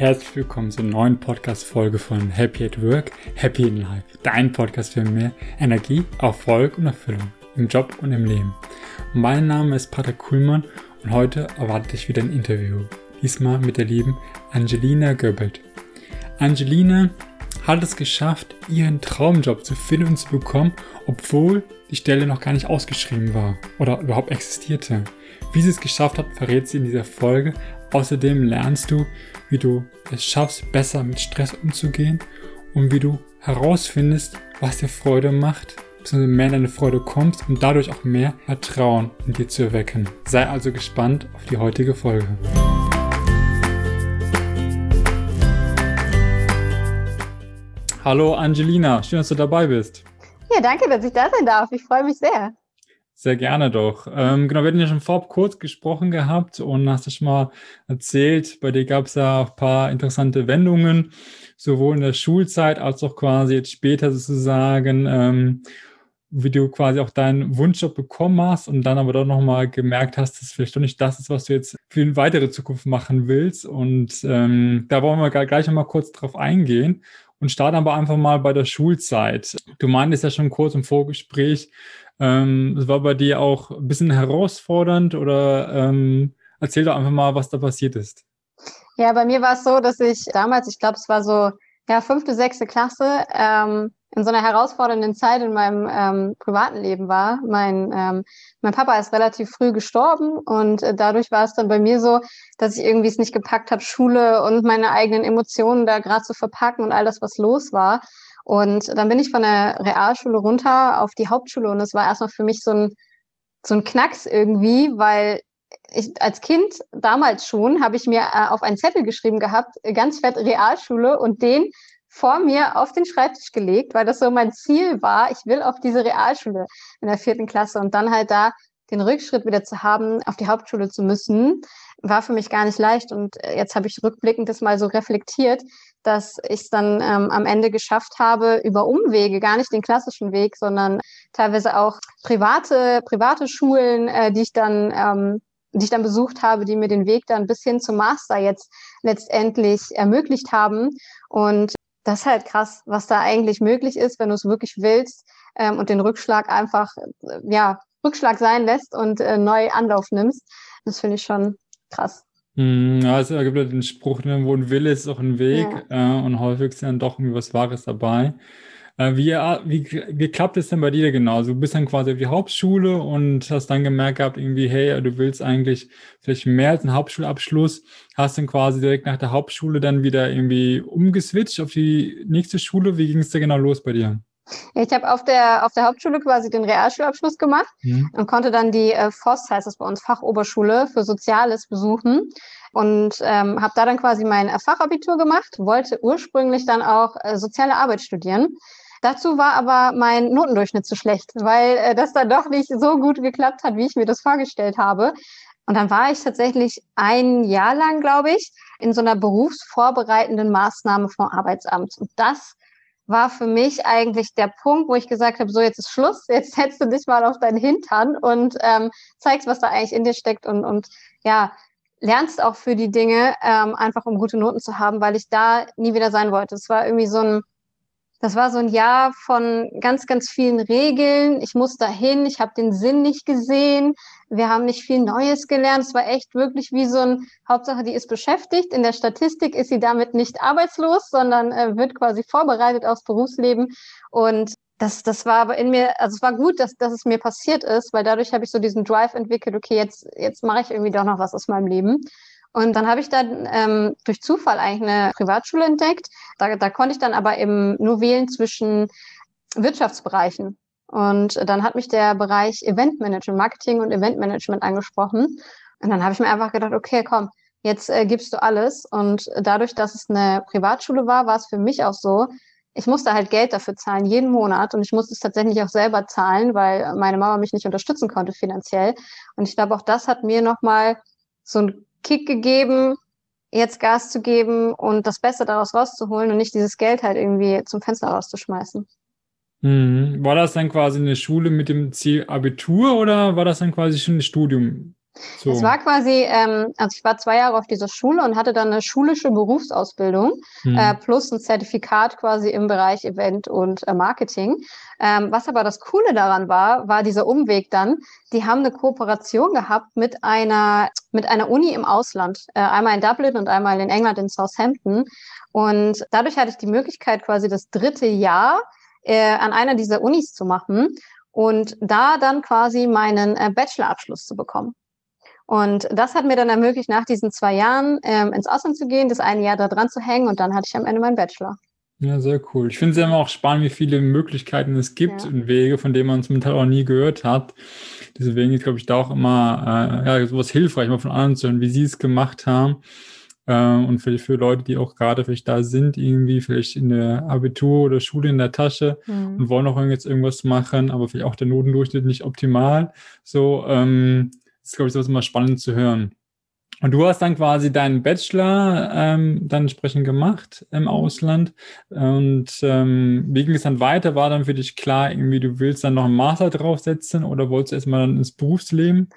herzlich willkommen zur neuen Podcast-Folge von Happy at Work, Happy in Life. Dein Podcast für mehr Energie, Erfolg und Erfüllung im Job und im Leben. mein Name ist Pater Kuhlmann und heute erwartet dich wieder ein Interview. Diesmal mit der lieben Angelina Goebbelt. Angelina hat es geschafft, ihren Traumjob zu finden und zu bekommen, obwohl die Stelle noch gar nicht ausgeschrieben war oder überhaupt existierte. Wie sie es geschafft hat, verrät sie in dieser Folge. Außerdem lernst du, wie du es schaffst, besser mit Stress umzugehen und wie du herausfindest, was dir Freude macht, beziehungsweise mehr in deine Freude kommst und dadurch auch mehr Vertrauen in dir zu erwecken. Sei also gespannt auf die heutige Folge. Hallo Angelina, schön, dass du dabei bist. Ja, danke, dass ich da sein darf. Ich freue mich sehr. Sehr gerne doch. Ähm, genau, wir hatten ja schon vorab kurz gesprochen gehabt und hast du schon mal erzählt, bei dir gab es ja auch ein paar interessante Wendungen, sowohl in der Schulzeit als auch quasi jetzt später sozusagen, ähm, wie du quasi auch deinen Wunschjob bekommen hast und dann aber doch nochmal gemerkt hast, dass vielleicht doch nicht das ist, was du jetzt für eine weitere Zukunft machen willst. Und ähm, da wollen wir gleich nochmal kurz drauf eingehen und starten aber einfach mal bei der Schulzeit. Du meintest ja schon kurz im Vorgespräch, ähm, es war bei dir auch ein bisschen herausfordernd oder ähm, erzähl doch einfach mal, was da passiert ist. Ja, bei mir war es so, dass ich damals, ich glaube, es war so ja fünfte, sechste Klasse, ähm, in so einer herausfordernden Zeit in meinem ähm, privaten Leben war. Mein, ähm, mein Papa ist relativ früh gestorben und äh, dadurch war es dann bei mir so, dass ich irgendwie es nicht gepackt habe, Schule und meine eigenen Emotionen da gerade zu verpacken und all das, was los war. Und dann bin ich von der Realschule runter auf die Hauptschule und es war erstmal für mich so ein, so ein Knacks irgendwie, weil ich als Kind damals schon habe ich mir äh, auf einen Zettel geschrieben gehabt, ganz fett Realschule und den vor mir auf den Schreibtisch gelegt, weil das so mein Ziel war. Ich will auf diese Realschule in der vierten Klasse und dann halt da den Rückschritt wieder zu haben, auf die Hauptschule zu müssen, war für mich gar nicht leicht. Und äh, jetzt habe ich rückblickend das mal so reflektiert, dass ich es dann ähm, am Ende geschafft habe, über Umwege, gar nicht den klassischen Weg, sondern teilweise auch private, private Schulen, äh, die ich dann ähm, die ich dann besucht habe, die mir den Weg dann bis hin zum Master jetzt letztendlich ermöglicht haben. Und das ist halt krass, was da eigentlich möglich ist, wenn du es wirklich willst ähm, und den Rückschlag einfach, äh, ja, Rückschlag sein lässt und äh, neu Anlauf nimmst. Das finde ich schon krass. Hm, ja, es gibt ja den Spruch, ne, wo ein Wille ist, ist auch ein Weg. Ja. Äh, und häufig ist dann doch irgendwie was Wahres dabei. Äh, wie, wie, wie klappt es denn bei dir genau? Du bist dann quasi auf die Hauptschule und hast dann gemerkt gehabt, irgendwie, hey, du willst eigentlich vielleicht mehr als einen Hauptschulabschluss. Hast dann quasi direkt nach der Hauptschule dann wieder irgendwie umgeswitcht auf die nächste Schule. Wie ging es da genau los bei dir? Ja, ich habe auf der, auf der Hauptschule quasi den Realschulabschluss gemacht mhm. und konnte dann die äh, FOS, heißt das bei uns, Fachoberschule für Soziales besuchen und ähm, habe da dann quasi mein äh, Fachabitur gemacht, wollte ursprünglich dann auch äh, soziale Arbeit studieren. Dazu war aber mein Notendurchschnitt zu schlecht, weil äh, das dann doch nicht so gut geklappt hat, wie ich mir das vorgestellt habe. Und dann war ich tatsächlich ein Jahr lang, glaube ich, in so einer berufsvorbereitenden Maßnahme vom Arbeitsamt. Und das war für mich eigentlich der Punkt, wo ich gesagt habe, so jetzt ist Schluss, jetzt setzt du dich mal auf deinen Hintern und ähm, zeigst, was da eigentlich in dir steckt und, und ja, lernst auch für die Dinge, ähm, einfach um gute Noten zu haben, weil ich da nie wieder sein wollte. Es war irgendwie so ein, das war so ein Jahr von ganz, ganz vielen Regeln. Ich muss dahin, ich habe den Sinn nicht gesehen. Wir haben nicht viel Neues gelernt. Es war echt wirklich wie so ein Hauptsache, die ist beschäftigt. In der Statistik ist sie damit nicht arbeitslos, sondern äh, wird quasi vorbereitet aufs Berufsleben. Und das, das war aber in mir, also es war gut, dass, dass es mir passiert ist, weil dadurch habe ich so diesen Drive entwickelt, okay, jetzt, jetzt mache ich irgendwie doch noch was aus meinem Leben. Und dann habe ich dann ähm, durch Zufall eigentlich eine Privatschule entdeckt. Da, da konnte ich dann aber eben nur wählen zwischen Wirtschaftsbereichen. Und dann hat mich der Bereich Eventmanagement, Marketing und Eventmanagement angesprochen. Und dann habe ich mir einfach gedacht, okay, komm, jetzt äh, gibst du alles. Und dadurch, dass es eine Privatschule war, war es für mich auch so, ich musste halt Geld dafür zahlen, jeden Monat. Und ich musste es tatsächlich auch selber zahlen, weil meine Mama mich nicht unterstützen konnte finanziell. Und ich glaube, auch das hat mir nochmal so ein Kick gegeben, jetzt Gas zu geben und das Beste daraus rauszuholen und nicht dieses Geld halt irgendwie zum Fenster rauszuschmeißen. Mhm. War das dann quasi eine Schule mit dem Ziel Abitur oder war das dann quasi schon ein Studium? So. Es war quasi, ähm, also ich war zwei Jahre auf dieser Schule und hatte dann eine schulische Berufsausbildung hm. äh, plus ein Zertifikat quasi im Bereich Event und äh, Marketing. Ähm, was aber das Coole daran war, war dieser Umweg dann. Die haben eine Kooperation gehabt mit einer mit einer Uni im Ausland, äh, einmal in Dublin und einmal in England in Southampton. Und dadurch hatte ich die Möglichkeit, quasi das dritte Jahr äh, an einer dieser Unis zu machen und da dann quasi meinen äh, Bachelorabschluss zu bekommen. Und das hat mir dann ermöglicht, nach diesen zwei Jahren ähm, ins Ausland zu gehen, das eine Jahr da dran zu hängen und dann hatte ich am Ende meinen Bachelor. Ja, sehr cool. Ich finde es immer auch spannend, wie viele Möglichkeiten es gibt ja. und Wege, von denen man es mental auch nie gehört hat. Deswegen ist, glaube ich, da auch immer äh, ja, sowas hilfreich, mal von anderen zu hören, wie sie es gemacht haben. Äh, und für, für Leute, die auch gerade vielleicht da sind, irgendwie vielleicht in der Abitur oder Schule in der Tasche mhm. und wollen auch jetzt irgendwas machen, aber vielleicht auch der Notendurchschnitt nicht optimal. So, ähm, ist, glaube ich, sowas immer spannend zu hören. Und du hast dann quasi deinen Bachelor ähm, dann entsprechend gemacht im. Ausland. Und ähm, wie ging es dann weiter? War dann für dich klar, irgendwie du willst dann noch einen Master draufsetzen oder wolltest du erstmal dann ins Berufsleben?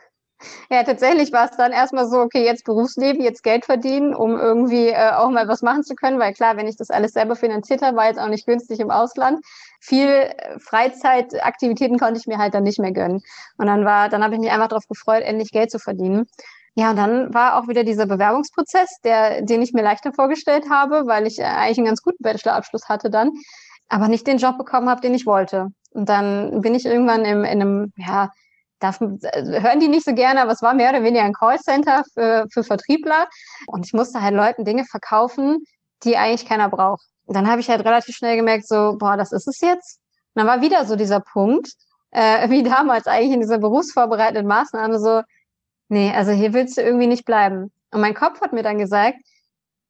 Ja, tatsächlich war es dann erstmal so, okay, jetzt Berufsleben, jetzt Geld verdienen, um irgendwie äh, auch mal was machen zu können, weil klar, wenn ich das alles selber finanziert habe, war jetzt auch nicht günstig im Ausland. Viel äh, Freizeitaktivitäten konnte ich mir halt dann nicht mehr gönnen. Und dann war, dann habe ich mich einfach darauf gefreut, endlich Geld zu verdienen. Ja, und dann war auch wieder dieser Bewerbungsprozess, der, den ich mir leichter vorgestellt habe, weil ich äh, eigentlich einen ganz guten Bachelorabschluss hatte dann, aber nicht den Job bekommen habe, den ich wollte. Und dann bin ich irgendwann im, in einem, ja, darf, äh, hören die nicht so gerne, aber es war mehr oder weniger ein Callcenter für, für Vertriebler. Und ich musste halt Leuten Dinge verkaufen, die eigentlich keiner braucht. Dann habe ich halt relativ schnell gemerkt, so, boah, das ist es jetzt. Und dann war wieder so dieser Punkt, äh, wie damals eigentlich in dieser berufsvorbereitenden Maßnahme, so, nee, also hier willst du irgendwie nicht bleiben. Und mein Kopf hat mir dann gesagt,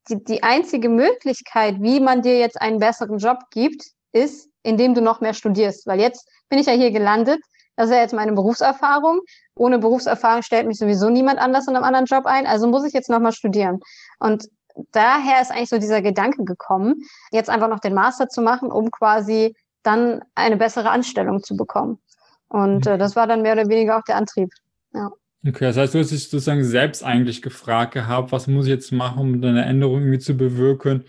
die, die einzige Möglichkeit, wie man dir jetzt einen besseren Job gibt, ist, indem du noch mehr studierst. Weil jetzt bin ich ja hier gelandet das ist ja jetzt meine Berufserfahrung. Ohne Berufserfahrung stellt mich sowieso niemand anders in einem anderen Job ein. Also muss ich jetzt nochmal studieren. Und daher ist eigentlich so dieser Gedanke gekommen, jetzt einfach noch den Master zu machen, um quasi dann eine bessere Anstellung zu bekommen. Und äh, das war dann mehr oder weniger auch der Antrieb. Ja. Okay, das heißt, du hast dich sozusagen selbst eigentlich gefragt gehabt, was muss ich jetzt machen, um eine Änderung irgendwie zu bewirken?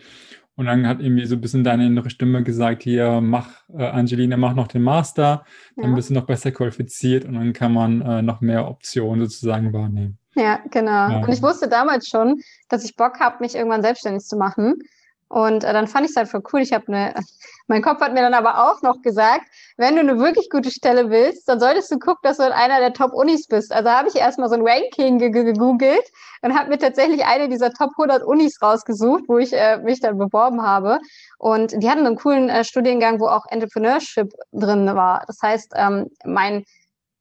Und dann hat irgendwie so ein bisschen deine innere Stimme gesagt, hier, mach, äh, Angelina, mach noch den Master, dann ja. bist du noch besser qualifiziert und dann kann man äh, noch mehr Optionen sozusagen wahrnehmen. Ja, genau. Ja. Und ich wusste damals schon, dass ich Bock habe, mich irgendwann selbstständig zu machen. Und äh, dann fand ich es halt voll cool. Ich habe eine, mein Kopf hat mir dann aber auch noch gesagt, wenn du eine wirklich gute Stelle willst, dann solltest du gucken, dass du in einer der Top-Unis bist. Also habe ich erstmal so ein Ranking gegoogelt und habe mir tatsächlich eine dieser Top 100 Unis rausgesucht, wo ich äh, mich dann beworben habe. Und die hatten einen coolen äh, Studiengang, wo auch Entrepreneurship drin war. Das heißt, ähm, mein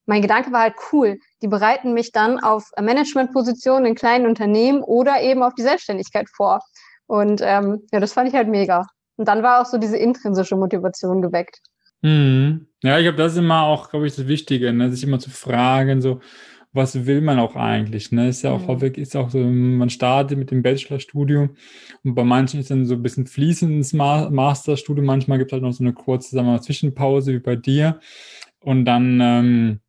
mein Gedanke war halt cool. Die bereiten mich dann auf Managementpositionen in kleinen Unternehmen oder eben auf die Selbstständigkeit vor. Und ähm, ja, das fand ich halt mega. Und dann war auch so diese intrinsische Motivation geweckt. Mhm. Ja, ich glaube, das ist immer auch, glaube ich, das Wichtige, ne? sich immer zu fragen, so, was will man auch eigentlich? Ne? Ist ja auch mhm. häufig, ist auch so, man startet mit dem Bachelorstudium und bei manchen ist dann so ein bisschen fließendes Masterstudium, manchmal gibt es halt noch so eine kurze sagen wir mal, Zwischenpause wie bei dir. Und dann ähm,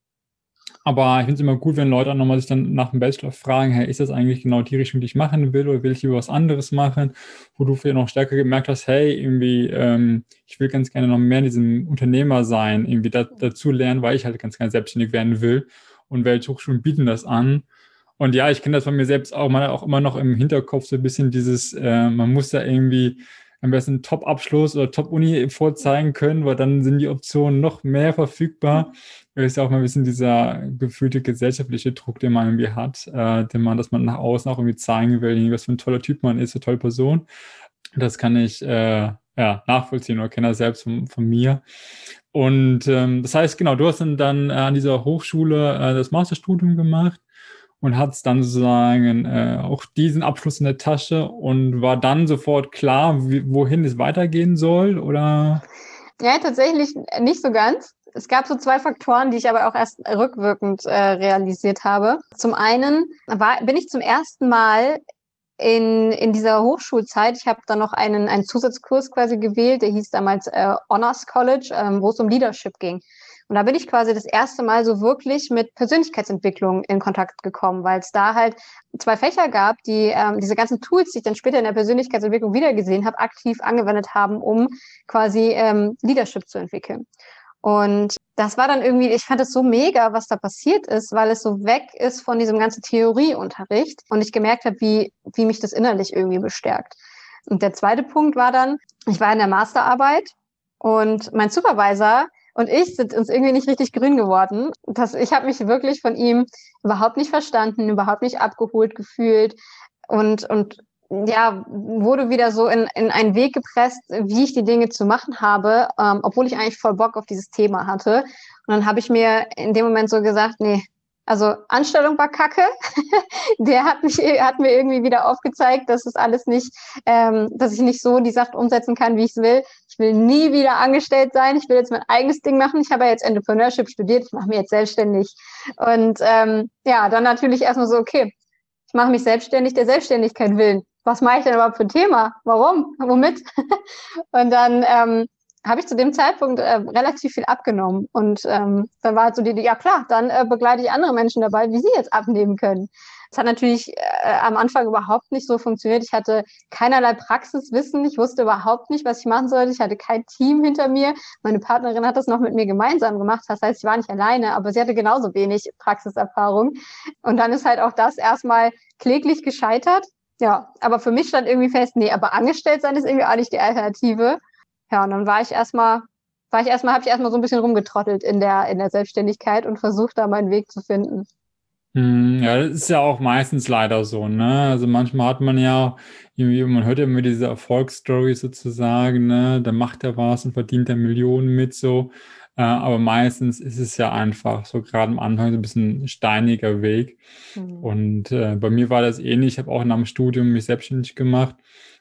aber ich finde es immer gut, wenn Leute auch nochmal sich dann nach dem Bachelor fragen, hey, ist das eigentlich genau die Richtung, die ich machen will oder will ich lieber was anderes machen, wo du vielleicht noch stärker gemerkt hast, hey, irgendwie, ähm, ich will ganz gerne noch mehr in diesem Unternehmer sein, irgendwie da, dazu lernen, weil ich halt ganz gerne selbstständig werden will und welche Hochschulen bieten das an. Und ja, ich kenne das von mir selbst auch, man hat auch immer noch im Hinterkopf so ein bisschen dieses, äh, man muss da irgendwie am besten Top-Abschluss oder Top-Uni vorzeigen können, weil dann sind die Optionen noch mehr verfügbar. Das ist ja auch mal ein bisschen dieser gefühlte gesellschaftliche Druck, den man irgendwie hat, äh, den man, dass man nach außen auch irgendwie zeigen will, was für ein toller Typ man ist, eine tolle Person. Das kann ich äh, ja, nachvollziehen oder kenne das selbst von, von mir. Und ähm, das heißt, genau, du hast dann, dann äh, an dieser Hochschule äh, das Masterstudium gemacht und hat dann sozusagen äh, auch diesen Abschluss in der Tasche und war dann sofort klar, wie, wohin es weitergehen soll, oder? Ja, tatsächlich nicht so ganz. Es gab so zwei Faktoren, die ich aber auch erst rückwirkend äh, realisiert habe. Zum einen war, bin ich zum ersten Mal in, in dieser Hochschulzeit, ich habe dann noch einen, einen Zusatzkurs quasi gewählt, der hieß damals äh, Honors College, ähm, wo es um Leadership ging. Und da bin ich quasi das erste Mal so wirklich mit Persönlichkeitsentwicklung in Kontakt gekommen, weil es da halt zwei Fächer gab, die ähm, diese ganzen Tools, die ich dann später in der Persönlichkeitsentwicklung wiedergesehen habe, aktiv angewendet haben, um quasi ähm, Leadership zu entwickeln. Und das war dann irgendwie, ich fand es so mega, was da passiert ist, weil es so weg ist von diesem ganzen Theorieunterricht und ich gemerkt habe, wie, wie mich das innerlich irgendwie bestärkt. Und der zweite Punkt war dann, ich war in der Masterarbeit und mein Supervisor und ich sind uns irgendwie nicht richtig grün geworden. Das, ich habe mich wirklich von ihm überhaupt nicht verstanden, überhaupt nicht abgeholt gefühlt und, und ja, wurde wieder so in, in einen Weg gepresst, wie ich die Dinge zu machen habe, ähm, obwohl ich eigentlich voll Bock auf dieses Thema hatte. Und dann habe ich mir in dem Moment so gesagt, nee, also Anstellung war kacke. Der hat mich, hat mir irgendwie wieder aufgezeigt, dass es alles nicht, ähm, dass ich nicht so die Sache umsetzen kann, wie ich es will. Ich will nie wieder angestellt sein. Ich will jetzt mein eigenes Ding machen. Ich habe ja jetzt Entrepreneurship studiert. Ich mache mich jetzt selbstständig. Und ähm, ja, dann natürlich erstmal so, okay, ich mache mich selbstständig der Selbstständigkeit willen. Was mache ich denn überhaupt für ein Thema? Warum? Womit? Und dann ähm, habe ich zu dem Zeitpunkt äh, relativ viel abgenommen. Und ähm, dann war halt so die Idee, ja klar, dann äh, begleite ich andere Menschen dabei, wie sie jetzt abnehmen können. Das hat natürlich äh, am Anfang überhaupt nicht so funktioniert. Ich hatte keinerlei Praxiswissen. Ich wusste überhaupt nicht, was ich machen sollte. Ich hatte kein Team hinter mir. Meine Partnerin hat das noch mit mir gemeinsam gemacht. Das heißt, ich war nicht alleine, aber sie hatte genauso wenig Praxiserfahrung. Und dann ist halt auch das erstmal kläglich gescheitert. Ja, aber für mich stand irgendwie fest, nee, aber angestellt sein ist irgendwie auch nicht die Alternative. Ja, und dann war ich erstmal, war ich erstmal, habe ich erstmal so ein bisschen rumgetrottelt in der, in der Selbstständigkeit und versucht, da meinen Weg zu finden. Hm, ja, das ist ja auch meistens leider so, ne? Also manchmal hat man ja irgendwie, man hört ja immer diese Erfolgsstory sozusagen, ne? Da macht er was und verdient er Millionen mit so. Äh, aber meistens ist es ja einfach so gerade am Anfang so ein bisschen steiniger Weg. Mhm. Und äh, bei mir war das ähnlich. Ich habe auch nach dem Studium mich selbstständig gemacht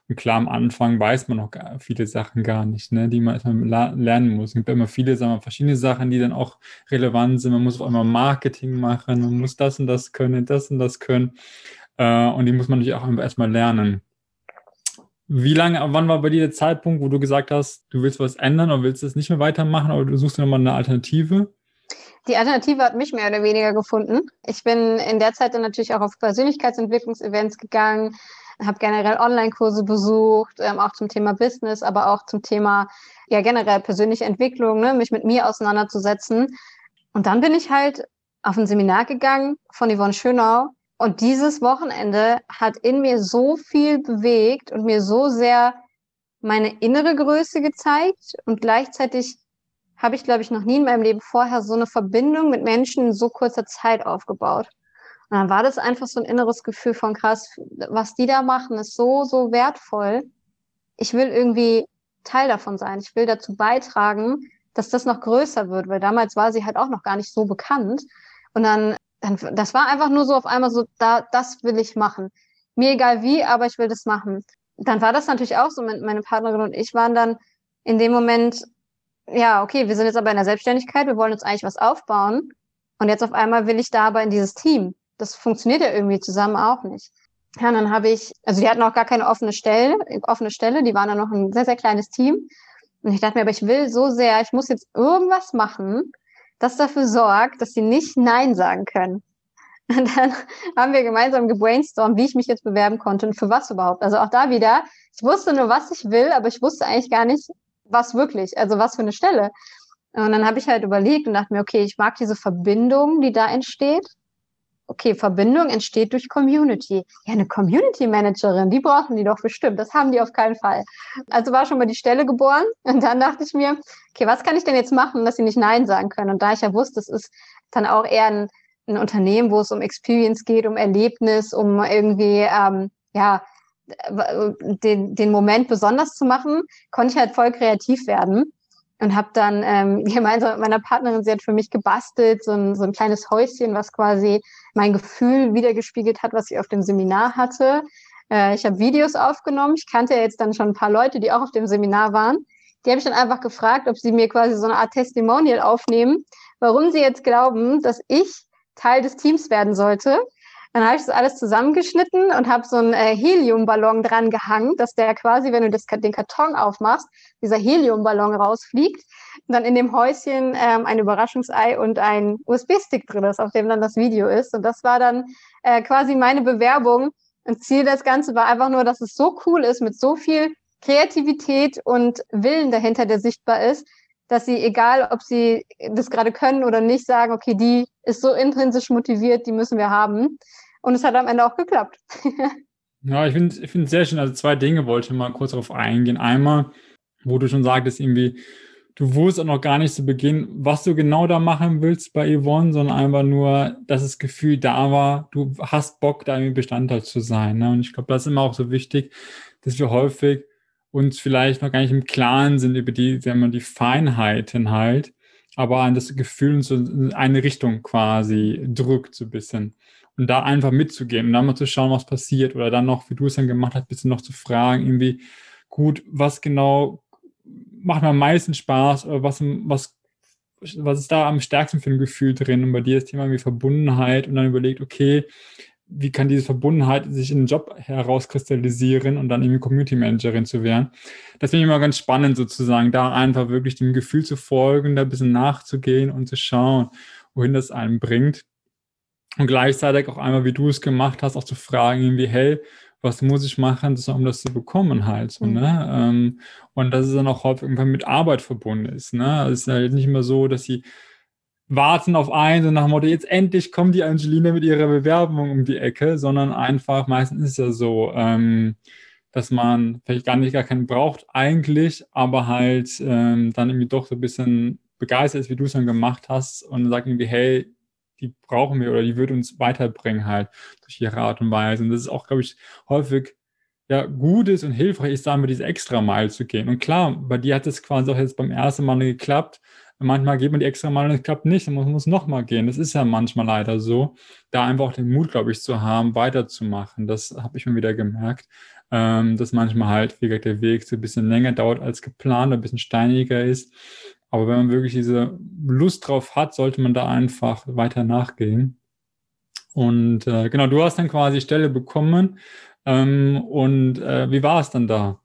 und klar, am Anfang weiß man noch viele Sachen gar nicht, ne, die man erstmal lernen muss. Es gibt immer viele, sagen wir, verschiedene Sachen, die dann auch relevant sind. Man muss auf einmal Marketing machen, man muss das und das können, das und das können. Äh, und die muss man natürlich auch erstmal lernen. Wie lange, wann war bei dir der Zeitpunkt, wo du gesagt hast, du willst was ändern oder willst es nicht mehr weitermachen oder du suchst nochmal eine Alternative? Die Alternative hat mich mehr oder weniger gefunden. Ich bin in der Zeit dann natürlich auch auf Persönlichkeitsentwicklungsevents gegangen, habe generell Online-Kurse besucht, ähm, auch zum Thema Business, aber auch zum Thema ja generell persönliche Entwicklung, ne, mich mit mir auseinanderzusetzen. Und dann bin ich halt auf ein Seminar gegangen von Yvonne Schönau. Und dieses Wochenende hat in mir so viel bewegt und mir so sehr meine innere Größe gezeigt. Und gleichzeitig habe ich, glaube ich, noch nie in meinem Leben vorher so eine Verbindung mit Menschen in so kurzer Zeit aufgebaut. Und dann war das einfach so ein inneres Gefühl von krass, was die da machen, ist so, so wertvoll. Ich will irgendwie Teil davon sein. Ich will dazu beitragen, dass das noch größer wird, weil damals war sie halt auch noch gar nicht so bekannt. Und dann, dann das war einfach nur so auf einmal so, da, das will ich machen. Mir egal wie, aber ich will das machen. Dann war das natürlich auch so, meine Partnerin und ich waren dann in dem Moment, ja, okay, wir sind jetzt aber in der Selbstständigkeit, wir wollen uns eigentlich was aufbauen. Und jetzt auf einmal will ich da aber in dieses Team das funktioniert ja irgendwie zusammen auch nicht. Ja, und dann habe ich, also die hatten auch gar keine offene Stelle, offene Stelle, die waren dann noch ein sehr, sehr kleines Team. Und ich dachte mir, aber ich will so sehr, ich muss jetzt irgendwas machen, das dafür sorgt, dass sie nicht Nein sagen können. Und dann haben wir gemeinsam gebrainstormt, wie ich mich jetzt bewerben konnte und für was überhaupt. Also auch da wieder, ich wusste nur, was ich will, aber ich wusste eigentlich gar nicht, was wirklich, also was für eine Stelle. Und dann habe ich halt überlegt und dachte mir, okay, ich mag diese Verbindung, die da entsteht okay, Verbindung entsteht durch Community. Ja, eine Community Managerin, die brauchen die doch bestimmt. Das haben die auf keinen Fall. Also war schon mal die Stelle geboren und dann dachte ich mir, okay, was kann ich denn jetzt machen, dass sie nicht Nein sagen können? Und da ich ja wusste, es ist dann auch eher ein, ein Unternehmen, wo es um Experience geht, um Erlebnis, um irgendwie, ähm, ja, den, den Moment besonders zu machen, konnte ich halt voll kreativ werden und habe dann ähm, gemeinsam mit meiner Partnerin, sie hat für mich gebastelt, so ein, so ein kleines Häuschen, was quasi mein Gefühl wiedergespiegelt hat, was ich auf dem Seminar hatte. Äh, ich habe Videos aufgenommen. Ich kannte ja jetzt dann schon ein paar Leute, die auch auf dem Seminar waren. Die habe ich dann einfach gefragt, ob sie mir quasi so eine Art Testimonial aufnehmen, warum sie jetzt glauben, dass ich Teil des Teams werden sollte. Dann habe ich das alles zusammengeschnitten und habe so einen äh, Heliumballon dran gehangen, dass der quasi, wenn du das, den Karton aufmachst, dieser Heliumballon rausfliegt und dann in dem Häuschen ähm, ein Überraschungsei und ein USB-Stick drin ist, auf dem dann das Video ist. Und das war dann äh, quasi meine Bewerbung. Und Ziel des Ganzen war einfach nur, dass es so cool ist, mit so viel Kreativität und Willen dahinter, der sichtbar ist, dass sie, egal ob sie das gerade können oder nicht, sagen, okay, die ist so intrinsisch motiviert, die müssen wir haben. Und es hat am Ende auch geklappt. ja, ich finde ich finde sehr schön. Also zwei Dinge wollte ich mal kurz darauf eingehen. Einmal, wo du schon sagtest, irgendwie, du wusstest auch noch gar nicht zu Beginn, was du genau da machen willst bei Yvonne, sondern einfach nur, dass das Gefühl da war, du hast Bock, da irgendwie Bestandteil zu sein. Ne? Und ich glaube, das ist immer auch so wichtig, dass wir häufig uns vielleicht noch gar nicht im Klaren sind über die, sagen wir, die Feinheiten halt, aber an das Gefühl so in eine Richtung quasi drückt so ein bisschen. Und da einfach mitzugehen und dann mal zu schauen, was passiert oder dann noch, wie du es dann gemacht hast, ein bisschen noch zu fragen, irgendwie, gut, was genau macht mir am meisten Spaß oder was, was, was ist da am stärksten für ein Gefühl drin? Und bei dir das Thema irgendwie Verbundenheit und dann überlegt, okay, wie kann diese Verbundenheit sich in den Job herauskristallisieren und dann irgendwie Community Managerin zu werden. Das finde ich immer ganz spannend sozusagen, da einfach wirklich dem Gefühl zu folgen, da ein bisschen nachzugehen und zu schauen, wohin das einen bringt. Und gleichzeitig auch einmal, wie du es gemacht hast, auch zu fragen, irgendwie, hey, was muss ich machen, um das zu bekommen halt. So, mhm. ne? Ähm, und dass es dann auch häufig irgendwann mit Arbeit verbunden ist. Ne? Es ist halt nicht immer so, dass sie warten auf eins und nach dem Motto, jetzt endlich kommt die Angelina mit ihrer Bewerbung um die Ecke, sondern einfach, meistens ist es ja so, ähm, dass man vielleicht gar nicht gar keinen braucht eigentlich, aber halt ähm, dann irgendwie doch so ein bisschen begeistert ist, wie du es dann gemacht hast und sagt irgendwie, hey, die brauchen wir oder die wird uns weiterbringen halt durch ihre Art und Weise. Und das ist auch, glaube ich, häufig ja gut ist und hilfreich ist, da mit diese extra Mal zu gehen. Und klar, bei dir hat es quasi auch jetzt beim ersten Mal geklappt. Manchmal geht man die extra Mal und es klappt nicht, dann muss man es nochmal gehen. Das ist ja manchmal leider so. Da einfach auch den Mut, glaube ich, zu haben, weiterzumachen. Das habe ich mir wieder gemerkt, ähm, dass manchmal halt, wie gesagt, der Weg so ein bisschen länger dauert als geplant, ein bisschen steiniger ist. Aber wenn man wirklich diese Lust drauf hat, sollte man da einfach weiter nachgehen. Und äh, genau, du hast dann quasi Stelle bekommen. Ähm, und äh, wie war es dann da?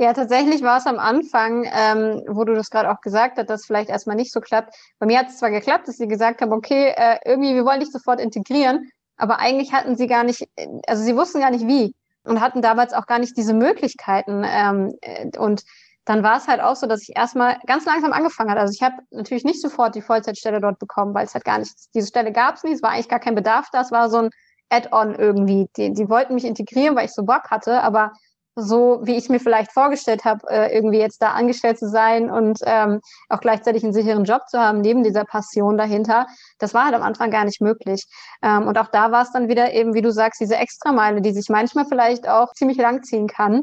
Ja, tatsächlich war es am Anfang, ähm, wo du das gerade auch gesagt hast, dass vielleicht erstmal nicht so klappt. Bei mir hat es zwar geklappt, dass sie gesagt haben, okay, äh, irgendwie, wir wollen dich sofort integrieren, aber eigentlich hatten sie gar nicht, also sie wussten gar nicht wie und hatten damals auch gar nicht diese Möglichkeiten. Ähm, äh, und dann war es halt auch so, dass ich erstmal ganz langsam angefangen habe. Also ich habe natürlich nicht sofort die Vollzeitstelle dort bekommen, weil es halt gar nicht, diese Stelle gab es nicht, es war eigentlich gar kein Bedarf da, es war so ein Add-on irgendwie. Die, die wollten mich integrieren, weil ich so Bock hatte, aber so wie ich mir vielleicht vorgestellt habe, äh, irgendwie jetzt da angestellt zu sein und ähm, auch gleichzeitig einen sicheren Job zu haben, neben dieser Passion dahinter, das war halt am Anfang gar nicht möglich. Ähm, und auch da war es dann wieder eben, wie du sagst, diese Extrameile, die sich manchmal vielleicht auch ziemlich lang ziehen kann,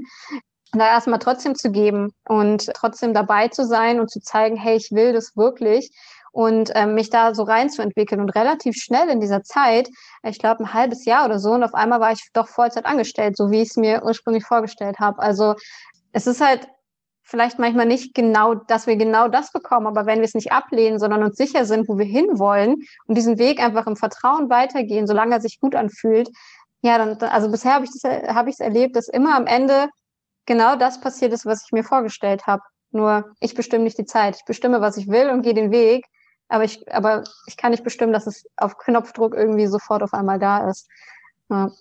da erstmal trotzdem zu geben und trotzdem dabei zu sein und zu zeigen, hey, ich will das wirklich und ähm, mich da so reinzuentwickeln und relativ schnell in dieser Zeit, ich glaube ein halbes Jahr oder so und auf einmal war ich doch Vollzeit angestellt, so wie ich es mir ursprünglich vorgestellt habe. Also es ist halt vielleicht manchmal nicht genau, dass wir genau das bekommen, aber wenn wir es nicht ablehnen, sondern uns sicher sind, wo wir hinwollen und diesen Weg einfach im Vertrauen weitergehen, solange er sich gut anfühlt, ja, dann, also bisher habe ich es habe erlebt, dass immer am Ende genau das passiert ist, was ich mir vorgestellt habe. Nur ich bestimme nicht die Zeit. Ich bestimme, was ich will und gehe den Weg. Aber ich, aber ich kann nicht bestimmen, dass es auf Knopfdruck irgendwie sofort auf einmal da ist. Ja.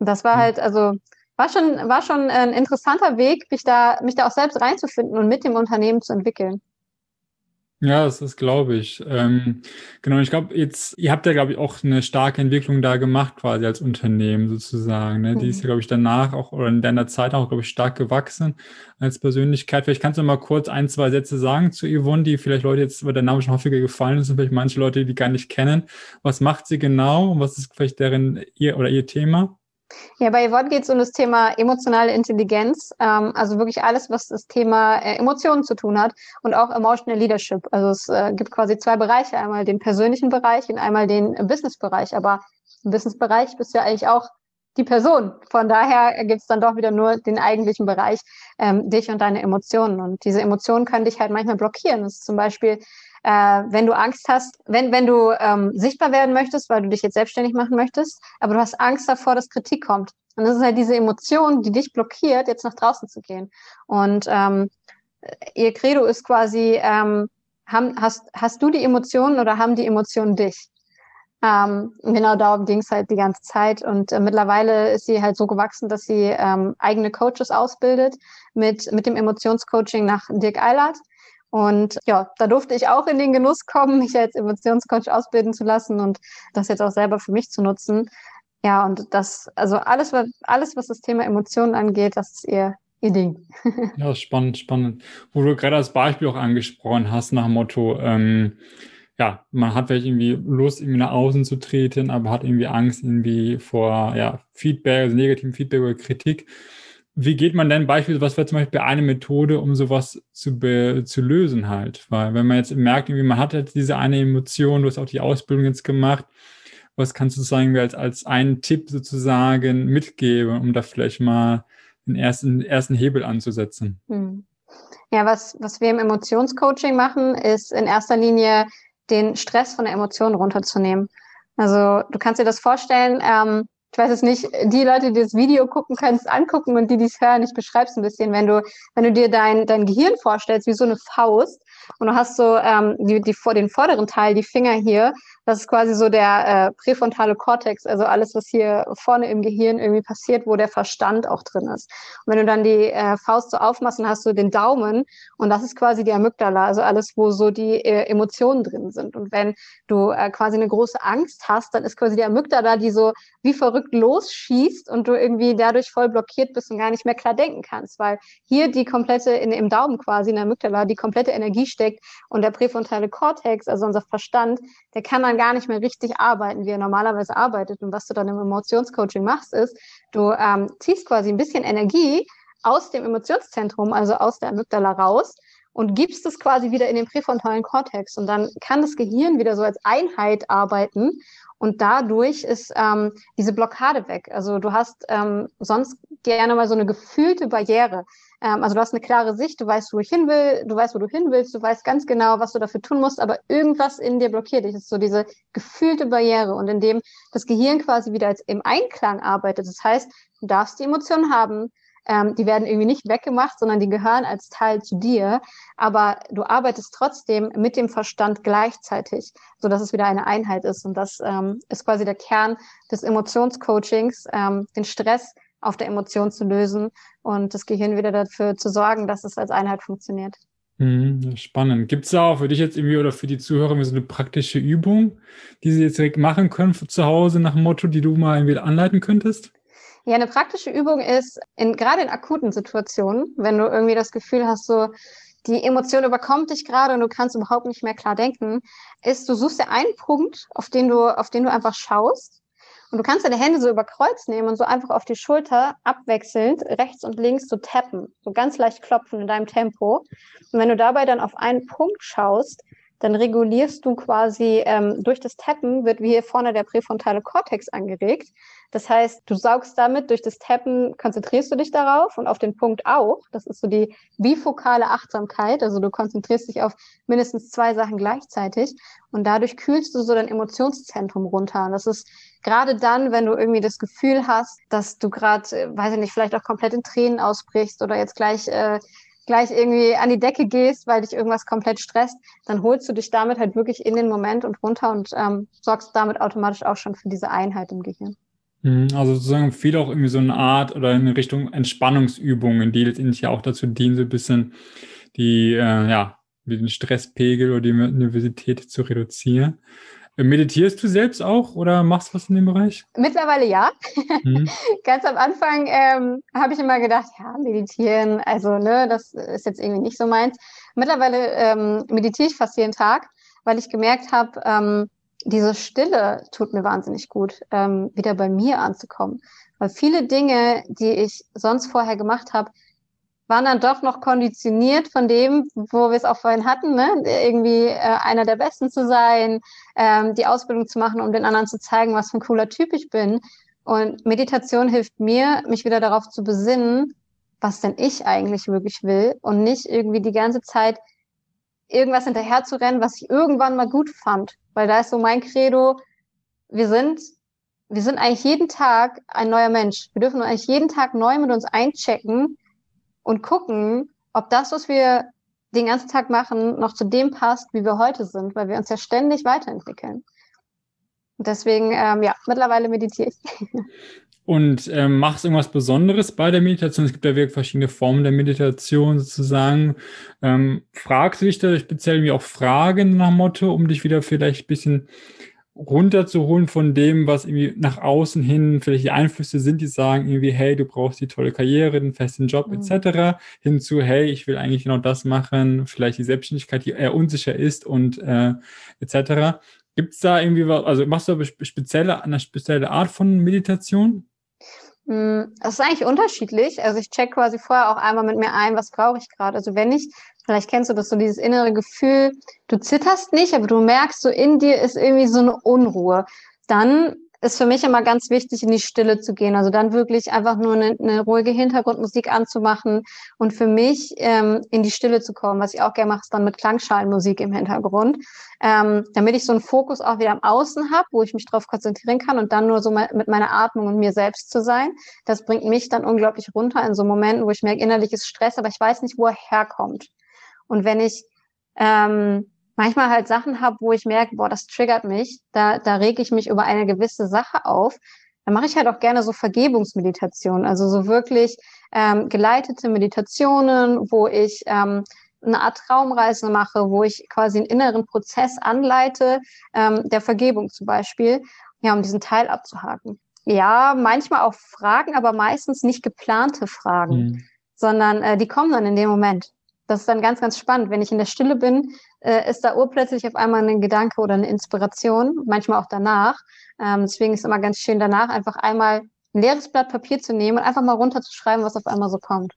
Das war hm. halt, also war schon, war schon ein interessanter Weg, mich da, mich da auch selbst reinzufinden und mit dem Unternehmen zu entwickeln. Ja, das ist, glaube ich. Ähm, genau, ich glaube, jetzt, ihr habt ja, glaube ich, auch eine starke Entwicklung da gemacht, quasi als Unternehmen sozusagen. Ne? Mhm. Die ist ja, glaube ich, danach auch oder in deiner Zeit auch, glaube ich, stark gewachsen als Persönlichkeit. Vielleicht kannst du mal kurz ein, zwei Sätze sagen zu Yvonne, die vielleicht Leute jetzt, weil der Name schon häufiger gefallen ist und vielleicht manche Leute, die gar nicht kennen. Was macht sie genau und was ist vielleicht deren ihr oder ihr Thema? Ja, bei Yvonne geht es um das Thema emotionale Intelligenz, ähm, also wirklich alles, was das Thema äh, Emotionen zu tun hat und auch Emotional Leadership. Also es äh, gibt quasi zwei Bereiche, einmal den persönlichen Bereich und einmal den Business-Bereich. Aber im Business-Bereich bist du ja eigentlich auch die Person. Von daher gibt es dann doch wieder nur den eigentlichen Bereich, ähm, dich und deine Emotionen. Und diese Emotionen können dich halt manchmal blockieren. Das ist zum Beispiel äh, wenn du Angst hast, wenn, wenn du ähm, sichtbar werden möchtest, weil du dich jetzt selbstständig machen möchtest, aber du hast Angst davor, dass Kritik kommt. Und das ist halt diese Emotion, die dich blockiert, jetzt nach draußen zu gehen. Und ähm, ihr Credo ist quasi, ähm, haben, hast, hast du die Emotionen oder haben die Emotionen dich? Ähm, genau darum ging es halt die ganze Zeit. Und äh, mittlerweile ist sie halt so gewachsen, dass sie ähm, eigene Coaches ausbildet mit, mit dem Emotionscoaching nach Dirk Eilert. Und ja, da durfte ich auch in den Genuss kommen, mich als Emotionscoach ausbilden zu lassen und das jetzt auch selber für mich zu nutzen. Ja, und das, also alles, was, alles, was das Thema Emotionen angeht, das ist ihr, ihr Ding. ja, spannend, spannend. Wo du gerade das Beispiel auch angesprochen hast, nach dem Motto, ähm, ja, man hat vielleicht irgendwie Lust, irgendwie nach außen zu treten, aber hat irgendwie Angst irgendwie vor ja, Feedback, also negativen Feedback oder Kritik. Wie geht man denn beispielsweise, was wäre zum Beispiel eine Methode, um sowas zu, be, zu lösen halt? Weil wenn man jetzt merkt, irgendwie man hat jetzt diese eine Emotion, du hast auch die Ausbildung jetzt gemacht, was kannst du sagen, als, als einen Tipp sozusagen mitgeben, um da vielleicht mal den ersten, ersten Hebel anzusetzen? Hm. Ja, was, was wir im Emotionscoaching machen, ist in erster Linie den Stress von der Emotion runterzunehmen. Also du kannst dir das vorstellen, ähm, ich weiß es nicht, die Leute, die das Video gucken, können es angucken und die, die es hören, ich beschreibe es ein bisschen, wenn du, wenn du dir dein, dein Gehirn vorstellst, wie so eine Faust und du hast so ähm, die, die, vor den vorderen Teil, die Finger hier, das ist quasi so der äh, präfrontale Kortex, also alles, was hier vorne im Gehirn irgendwie passiert, wo der Verstand auch drin ist. Und wenn du dann die äh, Faust so aufmachst, dann hast du den Daumen und das ist quasi die Amygdala, also alles, wo so die äh, Emotionen drin sind. Und wenn du äh, quasi eine große Angst hast, dann ist quasi die Amygdala, die so wie verrückt losschießt und du irgendwie dadurch voll blockiert bist und gar nicht mehr klar denken kannst, weil hier die komplette, in, im Daumen quasi, in der Amygdala, die komplette Energie steckt und der präfrontale Kortex, also unser Verstand, der kann dann gar nicht mehr richtig arbeiten, wie er normalerweise arbeitet. Und was du dann im Emotionscoaching machst, ist, du ähm, ziehst quasi ein bisschen Energie aus dem Emotionszentrum, also aus der Amygdala raus und gibst es quasi wieder in den präfrontalen Kortex. Und dann kann das Gehirn wieder so als Einheit arbeiten und dadurch ist ähm, diese Blockade weg. Also du hast ähm, sonst gerne mal so eine gefühlte Barriere. Ähm, also du hast eine klare Sicht, du weißt, wo ich hin will, du weißt, wo du hin willst, du weißt ganz genau, was du dafür tun musst, aber irgendwas in dir blockiert dich. Das ist so diese gefühlte Barriere und indem das Gehirn quasi wieder als im Einklang arbeitet. Das heißt, du darfst die Emotionen haben, ähm, die werden irgendwie nicht weggemacht, sondern die gehören als Teil zu dir. Aber du arbeitest trotzdem mit dem Verstand gleichzeitig, so dass es wieder eine Einheit ist. Und das ähm, ist quasi der Kern des Emotionscoachings, ähm, den Stress auf der Emotion zu lösen und das Gehirn wieder dafür zu sorgen, dass es als Einheit funktioniert. Mhm, spannend. Gibt es da auch für dich jetzt irgendwie oder für die Zuhörer so eine praktische Übung, die sie jetzt direkt machen können zu Hause nach dem Motto, die du mal irgendwie anleiten könntest? Ja, eine praktische Übung ist, in, gerade in akuten Situationen, wenn du irgendwie das Gefühl hast, so, die Emotion überkommt dich gerade und du kannst überhaupt nicht mehr klar denken, ist, du suchst dir einen Punkt, auf den du, auf den du einfach schaust. Und du kannst deine Hände so über Kreuz nehmen und so einfach auf die Schulter abwechselnd rechts und links so tappen, so ganz leicht klopfen in deinem Tempo. Und wenn du dabei dann auf einen Punkt schaust, dann regulierst du quasi ähm, durch das Tappen wird wie hier vorne der präfrontale Kortex angeregt. Das heißt, du saugst damit durch das Tappen, konzentrierst du dich darauf und auf den Punkt auch. Das ist so die bifokale Achtsamkeit. Also du konzentrierst dich auf mindestens zwei Sachen gleichzeitig und dadurch kühlst du so dein Emotionszentrum runter. Und das ist gerade dann, wenn du irgendwie das Gefühl hast, dass du gerade, äh, weiß ich nicht, vielleicht auch komplett in Tränen ausbrichst oder jetzt gleich äh, gleich irgendwie an die Decke gehst, weil dich irgendwas komplett stresst, dann holst du dich damit halt wirklich in den Moment und runter und ähm, sorgst damit automatisch auch schon für diese Einheit im Gehirn. Mhm, also sozusagen viel auch irgendwie so eine Art oder in Richtung Entspannungsübungen, die letztendlich ja auch dazu dienen, so ein bisschen die, äh, ja, den Stresspegel oder die Nervosität zu reduzieren. Meditierst du selbst auch oder machst du was in dem Bereich? Mittlerweile ja. Mhm. Ganz am Anfang ähm, habe ich immer gedacht, ja, meditieren, also ne, das ist jetzt irgendwie nicht so meins. Mittlerweile ähm, meditiere ich fast jeden Tag, weil ich gemerkt habe, ähm, diese Stille tut mir wahnsinnig gut, ähm, wieder bei mir anzukommen. Weil viele Dinge, die ich sonst vorher gemacht habe, waren dann doch noch konditioniert von dem, wo wir es auch vorhin hatten, ne? irgendwie äh, einer der Besten zu sein, ähm, die Ausbildung zu machen, um den anderen zu zeigen, was für ein cooler Typ ich bin. Und Meditation hilft mir, mich wieder darauf zu besinnen, was denn ich eigentlich wirklich will und nicht irgendwie die ganze Zeit irgendwas hinterher zu rennen, was ich irgendwann mal gut fand. Weil da ist so mein Credo, wir sind, wir sind eigentlich jeden Tag ein neuer Mensch. Wir dürfen eigentlich jeden Tag neu mit uns einchecken und gucken, ob das, was wir den ganzen Tag machen, noch zu dem passt, wie wir heute sind, weil wir uns ja ständig weiterentwickeln. Deswegen, ähm, ja, mittlerweile meditiere ich. Und ähm, machst irgendwas Besonderes bei der Meditation? Es gibt ja wirklich verschiedene Formen der Meditation sozusagen. Ähm, fragst du dich da speziell wie auch Fragen nach Motto, um dich wieder vielleicht ein bisschen runterzuholen von dem, was irgendwie nach außen hin vielleicht die Einflüsse sind, die sagen irgendwie, hey, du brauchst die tolle Karriere, einen festen Job mhm. etc., hinzu, hey, ich will eigentlich genau das machen, vielleicht die Selbstständigkeit, die eher unsicher ist und äh, etc. Gibt es da irgendwie was, also machst du eine spezielle, eine spezielle Art von Meditation? Das ist eigentlich unterschiedlich. Also ich check quasi vorher auch einmal mit mir ein, was brauche ich gerade. Also wenn ich, vielleicht kennst du das so, dieses innere Gefühl, du zitterst nicht, aber du merkst, so in dir ist irgendwie so eine Unruhe. Dann ist für mich immer ganz wichtig, in die Stille zu gehen. Also dann wirklich einfach nur eine, eine ruhige Hintergrundmusik anzumachen und für mich ähm, in die Stille zu kommen. Was ich auch gerne mache, ist dann mit Klangschalenmusik im Hintergrund, ähm, damit ich so einen Fokus auch wieder am Außen habe, wo ich mich darauf konzentrieren kann und dann nur so mit meiner Atmung und mir selbst zu sein. Das bringt mich dann unglaublich runter in so Momenten, wo ich merke, innerlich ist Stress, aber ich weiß nicht, wo er herkommt. Und wenn ich ähm, manchmal halt Sachen habe, wo ich merke, boah, das triggert mich, da, da reg ich mich über eine gewisse Sache auf, dann mache ich halt auch gerne so Vergebungsmeditationen, also so wirklich ähm, geleitete Meditationen, wo ich ähm, eine Art Traumreise mache, wo ich quasi einen inneren Prozess anleite, ähm, der Vergebung zum Beispiel, ja, um diesen Teil abzuhaken. Ja, manchmal auch Fragen, aber meistens nicht geplante Fragen, mhm. sondern äh, die kommen dann in dem Moment. Das ist dann ganz, ganz spannend. Wenn ich in der Stille bin, äh, ist da urplötzlich auf einmal ein Gedanke oder eine Inspiration, manchmal auch danach. Ähm, deswegen ist es immer ganz schön, danach einfach einmal ein leeres Blatt Papier zu nehmen und einfach mal runterzuschreiben, was auf einmal so kommt.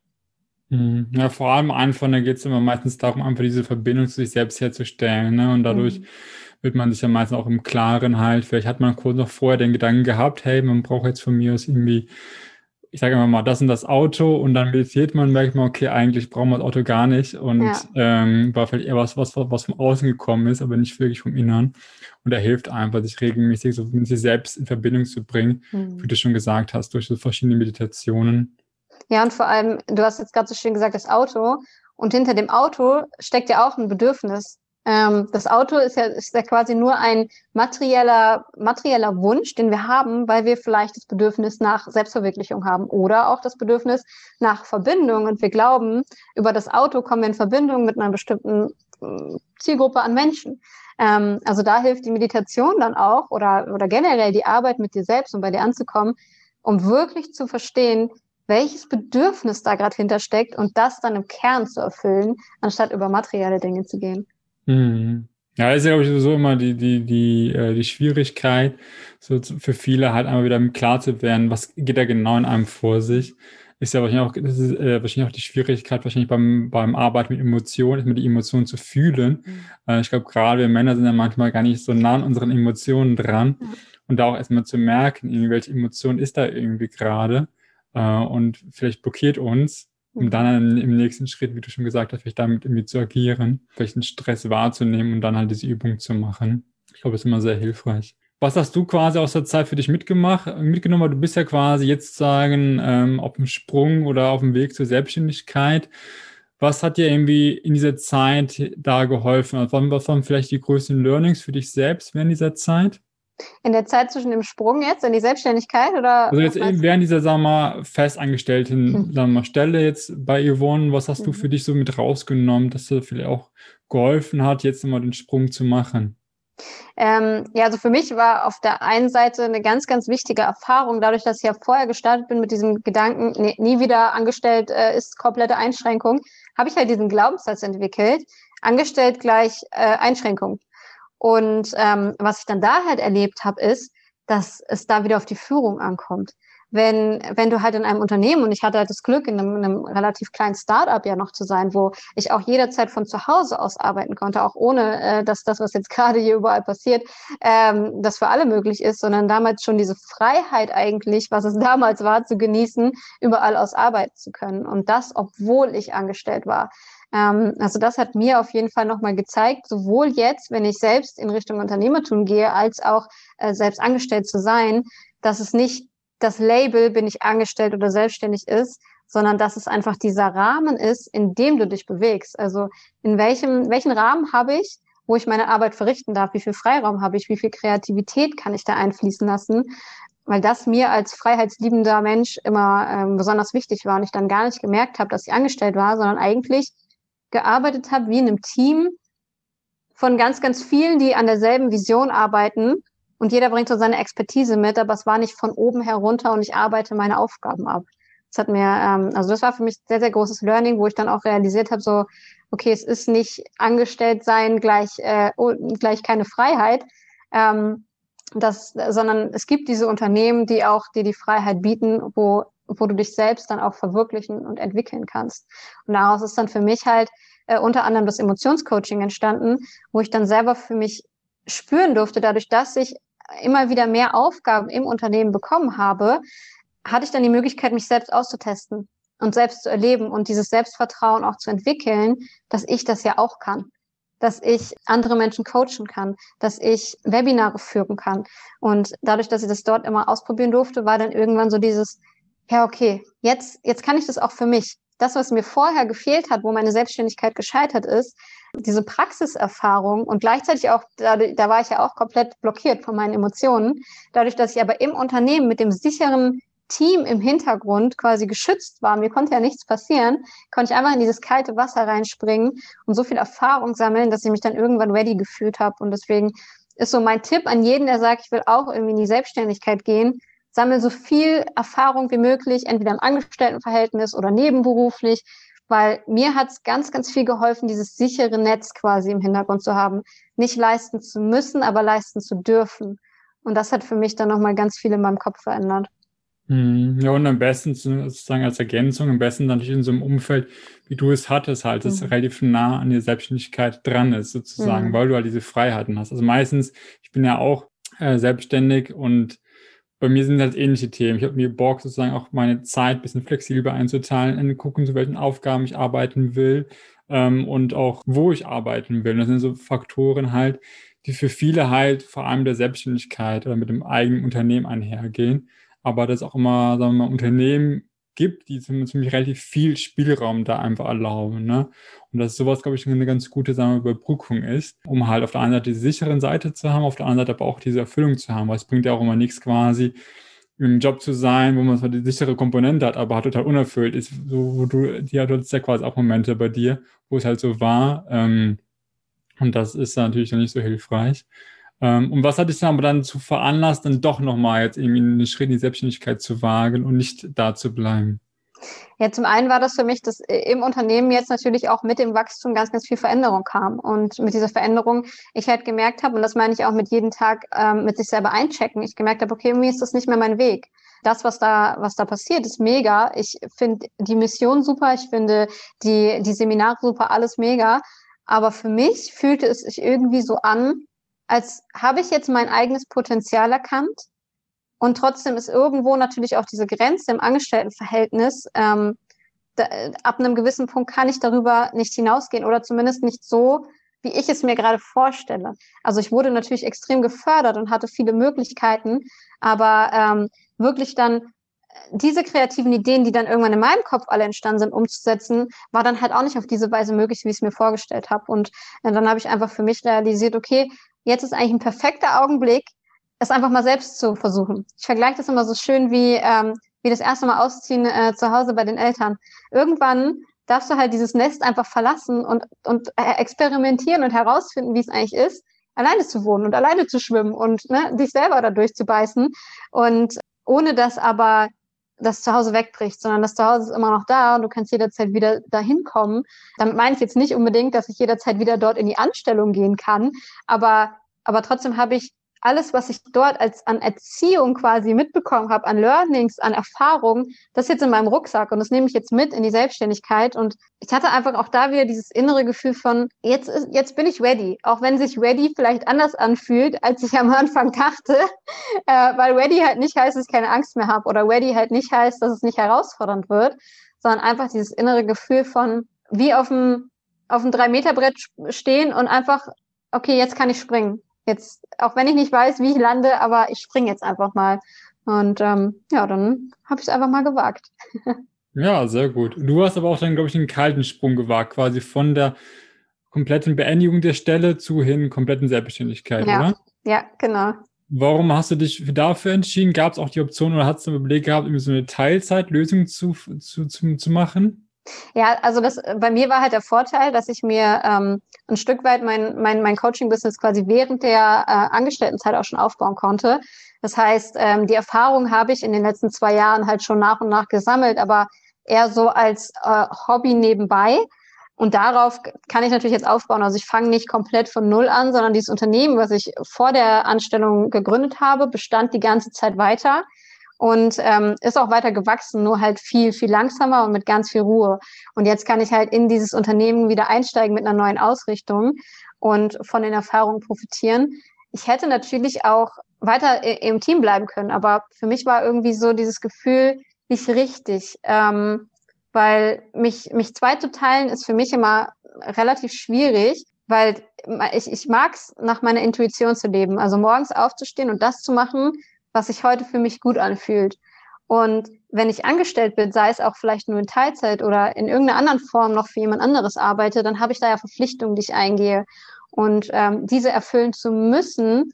Mhm. Ja, vor allem einfach, da geht es immer meistens darum, einfach diese Verbindung zu sich selbst herzustellen. Ne? Und dadurch mhm. wird man sich ja meistens auch im Klaren halt, vielleicht hat man kurz noch vorher den Gedanken gehabt, hey, man braucht jetzt von mir aus irgendwie ich sage immer mal, das und das Auto und dann meditiert man, merkt man, okay, eigentlich brauchen wir das Auto gar nicht und ja. ähm, war vielleicht eher was, was, was vom Außen gekommen ist, aber nicht wirklich vom Inneren. Und er hilft einfach, sich regelmäßig so mit sich selbst in Verbindung zu bringen, mhm. wie du schon gesagt hast, durch so verschiedene Meditationen. Ja, und vor allem, du hast jetzt gerade so schön gesagt, das Auto. Und hinter dem Auto steckt ja auch ein Bedürfnis. Ähm, das Auto ist ja, ist ja quasi nur ein materieller, materieller Wunsch, den wir haben, weil wir vielleicht das Bedürfnis nach Selbstverwirklichung haben oder auch das Bedürfnis nach Verbindung. Und wir glauben, über das Auto kommen wir in Verbindung mit einer bestimmten äh, Zielgruppe an Menschen. Ähm, also da hilft die Meditation dann auch oder, oder generell die Arbeit mit dir selbst, um bei dir anzukommen, um wirklich zu verstehen, welches Bedürfnis da gerade hintersteckt und das dann im Kern zu erfüllen, anstatt über materielle Dinge zu gehen. Mhm. Ja, ist ja, glaube ich, sowieso immer die, die, die, äh, die Schwierigkeit, so für viele halt einmal wieder klar zu werden, was geht da genau in einem vor sich. Ist ja wahrscheinlich auch, das ist, äh, wahrscheinlich auch die Schwierigkeit, wahrscheinlich beim, beim Arbeiten mit Emotionen, mit die Emotionen zu fühlen. Mhm. Äh, ich glaube, gerade wir Männer sind ja manchmal gar nicht so nah an unseren Emotionen dran. Mhm. Und da auch erstmal zu merken, welche Emotion ist da irgendwie gerade. Äh, und vielleicht blockiert uns um dann im nächsten Schritt, wie du schon gesagt hast, vielleicht damit irgendwie zu agieren, vielleicht den Stress wahrzunehmen und dann halt diese Übung zu machen. Ich glaube, das ist immer sehr hilfreich. Was hast du quasi aus der Zeit für dich mitgemacht, mitgenommen? Du bist ja quasi jetzt sagen ähm, auf dem Sprung oder auf dem Weg zur Selbstständigkeit. Was hat dir irgendwie in dieser Zeit da geholfen? Also, was waren vielleicht die größten Learnings für dich selbst während dieser Zeit? In der Zeit zwischen dem Sprung jetzt in die Selbstständigkeit oder? Also jetzt während dieser, sagen wir mal, festangestellten hm. sagen wir mal, Stelle jetzt bei Yvonne, was hast mhm. du für dich so mit rausgenommen, dass dir vielleicht auch geholfen hat, jetzt nochmal den Sprung zu machen? Ähm, ja, also für mich war auf der einen Seite eine ganz, ganz wichtige Erfahrung, dadurch, dass ich ja vorher gestartet bin mit diesem Gedanken, nee, nie wieder angestellt äh, ist komplette Einschränkung, habe ich halt diesen Glaubenssatz entwickelt, angestellt gleich äh, Einschränkung. Und ähm, was ich dann da halt erlebt habe, ist, dass es da wieder auf die Führung ankommt. Wenn, wenn du halt in einem Unternehmen, und ich hatte halt das Glück, in einem, in einem relativ kleinen Start-up ja noch zu sein, wo ich auch jederzeit von zu Hause aus arbeiten konnte, auch ohne, äh, dass das, was jetzt gerade hier überall passiert, ähm, das für alle möglich ist, sondern damals schon diese Freiheit eigentlich, was es damals war, zu genießen, überall aus arbeiten zu können. Und das, obwohl ich angestellt war. Ähm, also das hat mir auf jeden Fall nochmal gezeigt, sowohl jetzt, wenn ich selbst in Richtung Unternehmertum gehe, als auch äh, selbst angestellt zu sein, dass es nicht das Label bin ich angestellt oder selbstständig ist, sondern dass es einfach dieser Rahmen ist, in dem du dich bewegst. Also in welchem, welchen Rahmen habe ich, wo ich meine Arbeit verrichten darf, wie viel Freiraum habe ich, wie viel Kreativität kann ich da einfließen lassen, weil das mir als freiheitsliebender Mensch immer ähm, besonders wichtig war und ich dann gar nicht gemerkt habe, dass ich angestellt war, sondern eigentlich gearbeitet habe wie in einem Team von ganz, ganz vielen, die an derselben Vision arbeiten und jeder bringt so seine Expertise mit, aber es war nicht von oben herunter und ich arbeite meine Aufgaben ab. Das hat mir, ähm, also das war für mich sehr, sehr großes Learning, wo ich dann auch realisiert habe, so, okay, es ist nicht angestellt sein gleich, äh, oh, gleich keine Freiheit, ähm, das, sondern es gibt diese Unternehmen, die auch dir die Freiheit bieten, wo, wo du dich selbst dann auch verwirklichen und entwickeln kannst. Und daraus ist dann für mich halt äh, unter anderem das Emotionscoaching entstanden, wo ich dann selber für mich spüren durfte, dadurch, dass ich immer wieder mehr Aufgaben im Unternehmen bekommen habe, hatte ich dann die Möglichkeit, mich selbst auszutesten und selbst zu erleben und dieses Selbstvertrauen auch zu entwickeln, dass ich das ja auch kann, dass ich andere Menschen coachen kann, dass ich Webinare führen kann. Und dadurch, dass ich das dort immer ausprobieren durfte, war dann irgendwann so dieses, ja, okay, jetzt, jetzt kann ich das auch für mich. Das, was mir vorher gefehlt hat, wo meine Selbstständigkeit gescheitert ist, diese Praxiserfahrung und gleichzeitig auch, da, da war ich ja auch komplett blockiert von meinen Emotionen, dadurch, dass ich aber im Unternehmen mit dem sicheren Team im Hintergrund quasi geschützt war, mir konnte ja nichts passieren, konnte ich einfach in dieses kalte Wasser reinspringen und so viel Erfahrung sammeln, dass ich mich dann irgendwann ready gefühlt habe. Und deswegen ist so mein Tipp an jeden, der sagt, ich will auch irgendwie in die Selbstständigkeit gehen, sammle so viel Erfahrung wie möglich, entweder im Angestelltenverhältnis oder nebenberuflich, weil mir hat es ganz, ganz viel geholfen, dieses sichere Netz quasi im Hintergrund zu haben. Nicht leisten zu müssen, aber leisten zu dürfen. Und das hat für mich dann nochmal ganz viel in meinem Kopf verändert. Hm, ja, und am besten sozusagen als Ergänzung, am besten natürlich in so einem Umfeld, wie du es hattest, halt, das mhm. relativ nah an der Selbstständigkeit dran ist, sozusagen, mhm. weil du halt diese Freiheiten hast. Also meistens, ich bin ja auch äh, selbstständig und bei mir sind halt ähnliche Themen. Ich habe mir Bock, sozusagen auch meine Zeit ein bisschen flexibler einzuteilen, und gucken, zu welchen Aufgaben ich arbeiten will ähm, und auch wo ich arbeiten will. das sind so Faktoren halt, die für viele halt vor allem der Selbstständigkeit oder mit dem eigenen Unternehmen einhergehen. Aber das auch immer, sagen wir mal, Unternehmen gibt, die ziemlich relativ viel Spielraum da einfach erlauben. Ne? Und dass sowas, glaube ich, eine ganz gute sagen wir, Überbrückung ist, um halt auf der einen Seite die sicheren Seite zu haben, auf der anderen Seite aber auch diese Erfüllung zu haben, weil es bringt ja auch immer nichts quasi, im Job zu sein, wo man zwar die sichere Komponente hat, aber halt total unerfüllt ist, so, wo du, die hat ja quasi auch Momente bei dir, wo es halt so war. Ähm, und das ist natürlich dann nicht so hilfreich. Ähm, und was hat dich dann aber dann zu veranlasst, dann doch nochmal jetzt irgendwie einen Schritt in die Selbstständigkeit zu wagen und nicht da zu bleiben? Ja, zum einen war das für mich, dass im Unternehmen jetzt natürlich auch mit dem Wachstum ganz, ganz viel Veränderung kam. Und mit dieser Veränderung ich halt gemerkt habe, und das meine ich auch mit jedem Tag ähm, mit sich selber einchecken, ich gemerkt habe, okay, mir ist das nicht mehr mein Weg. Das, was da, was da passiert, ist mega. Ich finde die Mission super, ich finde die, die Seminare super, alles mega. Aber für mich fühlte es sich irgendwie so an, als habe ich jetzt mein eigenes Potenzial erkannt und trotzdem ist irgendwo natürlich auch diese Grenze im Angestelltenverhältnis. Ähm, da, ab einem gewissen Punkt kann ich darüber nicht hinausgehen oder zumindest nicht so, wie ich es mir gerade vorstelle. Also ich wurde natürlich extrem gefördert und hatte viele Möglichkeiten, aber ähm, wirklich dann diese kreativen Ideen, die dann irgendwann in meinem Kopf alle entstanden sind, umzusetzen, war dann halt auch nicht auf diese Weise möglich, wie ich es mir vorgestellt habe. Und äh, dann habe ich einfach für mich realisiert, okay, jetzt ist eigentlich ein perfekter Augenblick, es einfach mal selbst zu versuchen. Ich vergleiche das immer so schön wie, ähm, wie das erste Mal ausziehen äh, zu Hause bei den Eltern. Irgendwann darfst du halt dieses Nest einfach verlassen und, und äh, experimentieren und herausfinden, wie es eigentlich ist, alleine zu wohnen und alleine zu schwimmen und ne, dich selber da durchzubeißen. Und ohne dass aber das Zuhause wegbricht, sondern das Zuhause ist immer noch da und du kannst jederzeit wieder dahin kommen. Damit meine ich jetzt nicht unbedingt, dass ich jederzeit wieder dort in die Anstellung gehen kann, aber, aber trotzdem habe ich alles, was ich dort als an Erziehung quasi mitbekommen habe, an Learnings, an Erfahrungen, das ist jetzt in meinem Rucksack und das nehme ich jetzt mit in die Selbstständigkeit. Und ich hatte einfach auch da wieder dieses innere Gefühl von, jetzt, ist, jetzt bin ich ready. Auch wenn sich ready vielleicht anders anfühlt, als ich am Anfang dachte. Äh, weil ready halt nicht heißt, dass ich keine Angst mehr habe oder ready halt nicht heißt, dass es nicht herausfordernd wird, sondern einfach dieses innere Gefühl von, wie auf dem auf dem Drei-Meter-Brett stehen und einfach, okay, jetzt kann ich springen. Jetzt, auch wenn ich nicht weiß, wie ich lande, aber ich springe jetzt einfach mal. Und ähm, ja, dann habe ich es einfach mal gewagt. ja, sehr gut. Du hast aber auch dann, glaube ich, einen kalten Sprung gewagt, quasi von der kompletten Beendigung der Stelle zu hin kompletten Selbstständigkeit, ja. oder? Ja, genau. Warum hast du dich dafür entschieden? Gab es auch die Option oder hast du Blick gehabt, irgendwie so eine Teilzeitlösung zu, zu, zu, zu machen? Ja, also das bei mir war halt der Vorteil, dass ich mir ähm, ein Stück weit mein, mein, mein Coaching-Business quasi während der äh, Angestelltenzeit auch schon aufbauen konnte. Das heißt, ähm, die Erfahrung habe ich in den letzten zwei Jahren halt schon nach und nach gesammelt, aber eher so als äh, Hobby nebenbei. Und darauf kann ich natürlich jetzt aufbauen. Also ich fange nicht komplett von Null an, sondern dieses Unternehmen, was ich vor der Anstellung gegründet habe, bestand die ganze Zeit weiter und ähm, ist auch weiter gewachsen, nur halt viel, viel langsamer und mit ganz viel Ruhe. Und jetzt kann ich halt in dieses Unternehmen wieder einsteigen mit einer neuen Ausrichtung und von den Erfahrungen profitieren. Ich hätte natürlich auch weiter im Team bleiben können, aber für mich war irgendwie so dieses Gefühl nicht richtig. Ähm, weil mich, mich zweizuteilen ist für mich immer relativ schwierig, weil ich, ich mag es, nach meiner Intuition zu leben. Also morgens aufzustehen und das zu machen, was sich heute für mich gut anfühlt. Und wenn ich angestellt bin, sei es auch vielleicht nur in Teilzeit oder in irgendeiner anderen Form noch für jemand anderes arbeite, dann habe ich da ja Verpflichtungen, die ich eingehe. Und ähm, diese erfüllen zu müssen,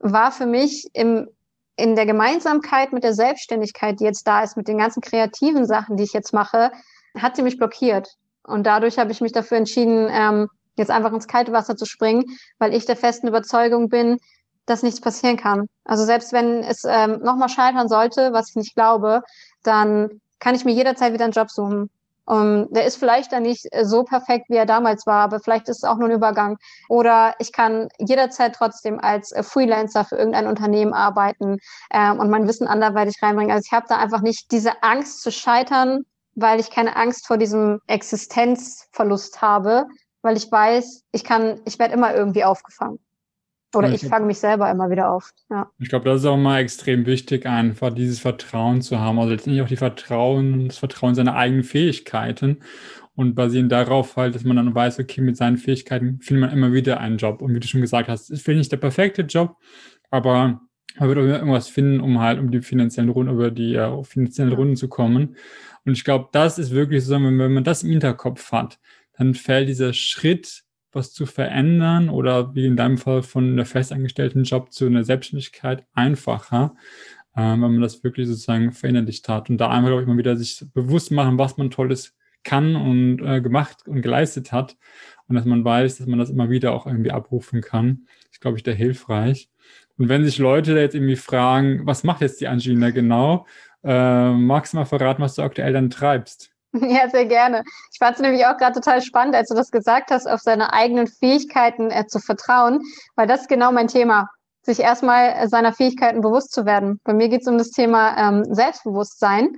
war für mich im, in der Gemeinsamkeit mit der Selbstständigkeit, die jetzt da ist, mit den ganzen kreativen Sachen, die ich jetzt mache, hat sie mich blockiert. Und dadurch habe ich mich dafür entschieden, ähm, jetzt einfach ins kalte Wasser zu springen, weil ich der festen Überzeugung bin, dass nichts passieren kann. Also selbst wenn es ähm, nochmal scheitern sollte, was ich nicht glaube, dann kann ich mir jederzeit wieder einen Job suchen. Um, der ist vielleicht dann nicht äh, so perfekt, wie er damals war, aber vielleicht ist es auch nur ein Übergang. Oder ich kann jederzeit trotzdem als äh, Freelancer für irgendein Unternehmen arbeiten ähm, und mein Wissen anderweitig reinbringen. Also ich habe da einfach nicht diese Angst zu scheitern, weil ich keine Angst vor diesem Existenzverlust habe, weil ich weiß, ich kann, ich werde immer irgendwie aufgefangen. Oder ich, ich fange mich selber immer wieder auf. Ja. Ich glaube, das ist auch mal extrem wichtig, einfach dieses Vertrauen zu haben. Also letztendlich auch die Vertrauen, das Vertrauen seiner eigenen Fähigkeiten und basierend darauf halt, dass man dann weiß, okay, mit seinen Fähigkeiten findet man immer wieder einen Job. Und wie du schon gesagt hast, ist vielleicht nicht der perfekte Job, aber man wird irgendwas finden, um halt um die finanziellen Runden, über die äh, finanziellen Runden zu kommen. Und ich glaube, das ist wirklich so, wenn man das im Hinterkopf hat, dann fällt dieser Schritt was zu verändern oder wie in deinem Fall von einer festangestellten Job zu einer Selbstständigkeit einfacher, äh, wenn man das wirklich sozusagen verinnerlicht hat. Und da einfach, glaube ich, mal wieder sich bewusst machen, was man Tolles kann und äh, gemacht und geleistet hat. Und dass man weiß, dass man das immer wieder auch irgendwie abrufen kann. ist, glaube ich, da hilfreich. Und wenn sich Leute jetzt irgendwie fragen, was macht jetzt die Angelina genau, äh, magst du mal verraten, was du aktuell dann treibst? Ja, sehr gerne. Ich fand es nämlich auch gerade total spannend, als du das gesagt hast, auf seine eigenen Fähigkeiten äh, zu vertrauen, weil das ist genau mein Thema, sich erstmal seiner Fähigkeiten bewusst zu werden. Bei mir geht es um das Thema ähm, Selbstbewusstsein,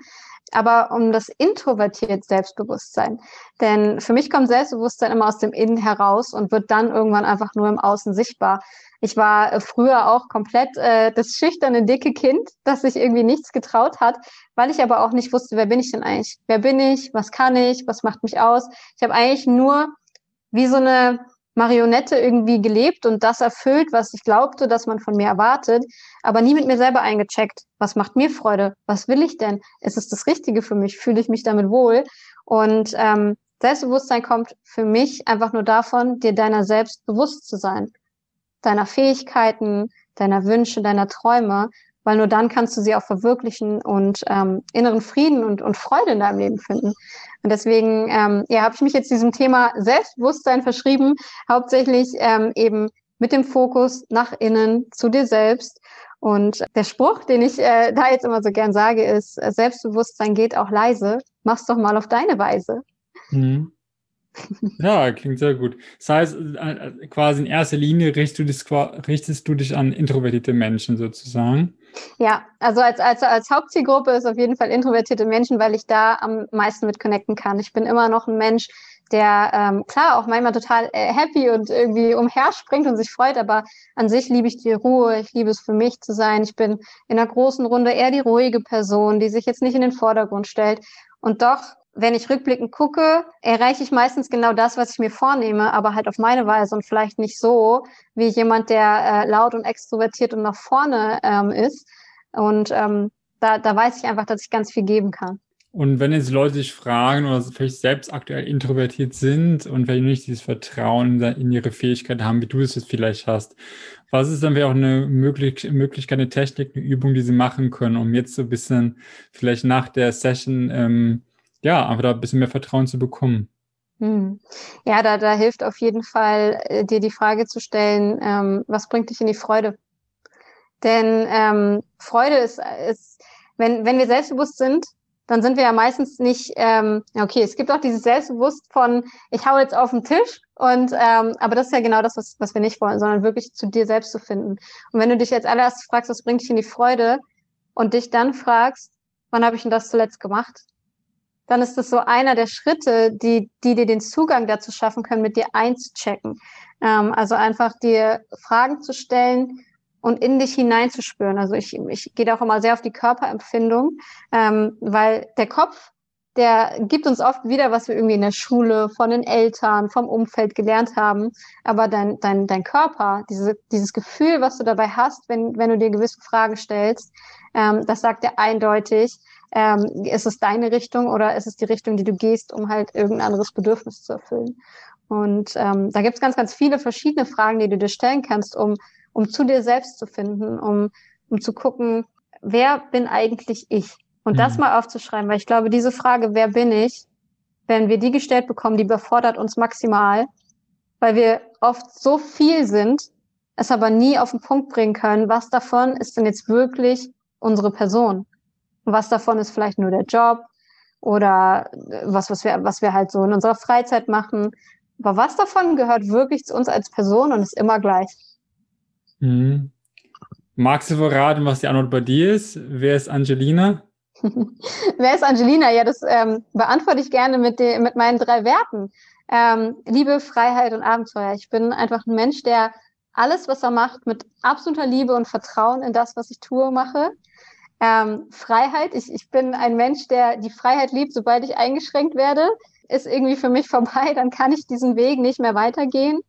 aber um das introvertiert Selbstbewusstsein. Denn für mich kommt Selbstbewusstsein immer aus dem Innen heraus und wird dann irgendwann einfach nur im Außen sichtbar. Ich war äh, früher auch komplett äh, das schüchterne, dicke Kind, das sich irgendwie nichts getraut hat, weil ich aber auch nicht wusste, wer bin ich denn eigentlich? Wer bin ich? Was kann ich? Was macht mich aus? Ich habe eigentlich nur wie so eine Marionette irgendwie gelebt und das erfüllt, was ich glaubte, dass man von mir erwartet, aber nie mit mir selber eingecheckt. Was macht mir Freude? Was will ich denn? Ist es das Richtige für mich? Fühle ich mich damit wohl? Und ähm, Selbstbewusstsein kommt für mich einfach nur davon, dir deiner selbst bewusst zu sein deiner Fähigkeiten, deiner Wünsche, deiner Träume, weil nur dann kannst du sie auch verwirklichen und ähm, inneren Frieden und, und Freude in deinem Leben finden. Und deswegen ähm, ja, habe ich mich jetzt diesem Thema Selbstbewusstsein verschrieben, hauptsächlich ähm, eben mit dem Fokus nach innen zu dir selbst. Und der Spruch, den ich äh, da jetzt immer so gern sage, ist, Selbstbewusstsein geht auch leise, mach's doch mal auf deine Weise. Mhm. Ja, klingt sehr gut. Das heißt, äh, quasi in erster Linie richtest du dich, richtest du dich an introvertierte Menschen sozusagen. Ja, also als, als, als Hauptzielgruppe ist auf jeden Fall introvertierte Menschen, weil ich da am meisten mit connecten kann. Ich bin immer noch ein Mensch, der ähm, klar auch manchmal total äh, happy und irgendwie umherspringt und sich freut, aber an sich liebe ich die Ruhe, ich liebe es für mich zu sein. Ich bin in einer großen Runde eher die ruhige Person, die sich jetzt nicht in den Vordergrund stellt. Und doch wenn ich rückblickend gucke, erreiche ich meistens genau das, was ich mir vornehme, aber halt auf meine Weise und vielleicht nicht so wie jemand, der äh, laut und extrovertiert und nach vorne ähm, ist. Und ähm, da, da weiß ich einfach, dass ich ganz viel geben kann. Und wenn jetzt Leute sich fragen oder vielleicht selbst aktuell introvertiert sind und vielleicht nicht dieses Vertrauen in ihre Fähigkeit haben, wie du es jetzt vielleicht hast, was ist dann vielleicht auch eine Möglich Möglichkeit, eine Technik, eine Übung, die sie machen können, um jetzt so ein bisschen vielleicht nach der Session ähm, ja einfach da ein bisschen mehr Vertrauen zu bekommen? Hm. Ja, da, da hilft auf jeden Fall, äh, dir die Frage zu stellen, ähm, was bringt dich in die Freude? Denn ähm, Freude ist, ist wenn, wenn wir selbstbewusst sind, dann sind wir ja meistens nicht, ähm, okay, es gibt auch dieses Selbstbewusst von, ich hau jetzt auf den Tisch und ähm, aber das ist ja genau das, was, was wir nicht wollen, sondern wirklich zu dir selbst zu finden. Und wenn du dich als allererstes fragst, was bringt dich in die Freude und dich dann fragst, wann habe ich denn das zuletzt gemacht? Dann ist das so einer der Schritte, die, die dir den Zugang dazu schaffen können, mit dir einzuchecken. Ähm, also einfach dir Fragen zu stellen, und in dich hineinzuspüren. Also ich, ich gehe da auch immer sehr auf die Körperempfindung, ähm, weil der Kopf, der gibt uns oft wieder, was wir irgendwie in der Schule, von den Eltern, vom Umfeld gelernt haben. Aber dein, dein, dein Körper, diese, dieses Gefühl, was du dabei hast, wenn, wenn du dir gewisse Fragen stellst, ähm, das sagt dir eindeutig, ähm, ist es deine Richtung oder ist es die Richtung, die du gehst, um halt irgendein anderes Bedürfnis zu erfüllen. Und ähm, da gibt es ganz, ganz viele verschiedene Fragen, die du dir stellen kannst, um um zu dir selbst zu finden, um, um zu gucken, wer bin eigentlich ich? Und mhm. das mal aufzuschreiben, weil ich glaube, diese Frage, wer bin ich, wenn wir die gestellt bekommen, die befordert uns maximal, weil wir oft so viel sind, es aber nie auf den Punkt bringen können, was davon ist denn jetzt wirklich unsere Person? Was davon ist vielleicht nur der Job oder was, was wir, was wir halt so in unserer Freizeit machen. Aber was davon gehört wirklich zu uns als Person und ist immer gleich? Mhm. Magst du verraten, was die Antwort bei dir ist? Wer ist Angelina? Wer ist Angelina? Ja, das ähm, beantworte ich gerne mit, de, mit meinen drei Werten. Ähm, Liebe, Freiheit und Abenteuer. Ich bin einfach ein Mensch, der alles, was er macht, mit absoluter Liebe und Vertrauen in das, was ich tue, mache. Ähm, Freiheit. Ich, ich bin ein Mensch, der die Freiheit liebt, sobald ich eingeschränkt werde, ist irgendwie für mich vorbei. Dann kann ich diesen Weg nicht mehr weitergehen.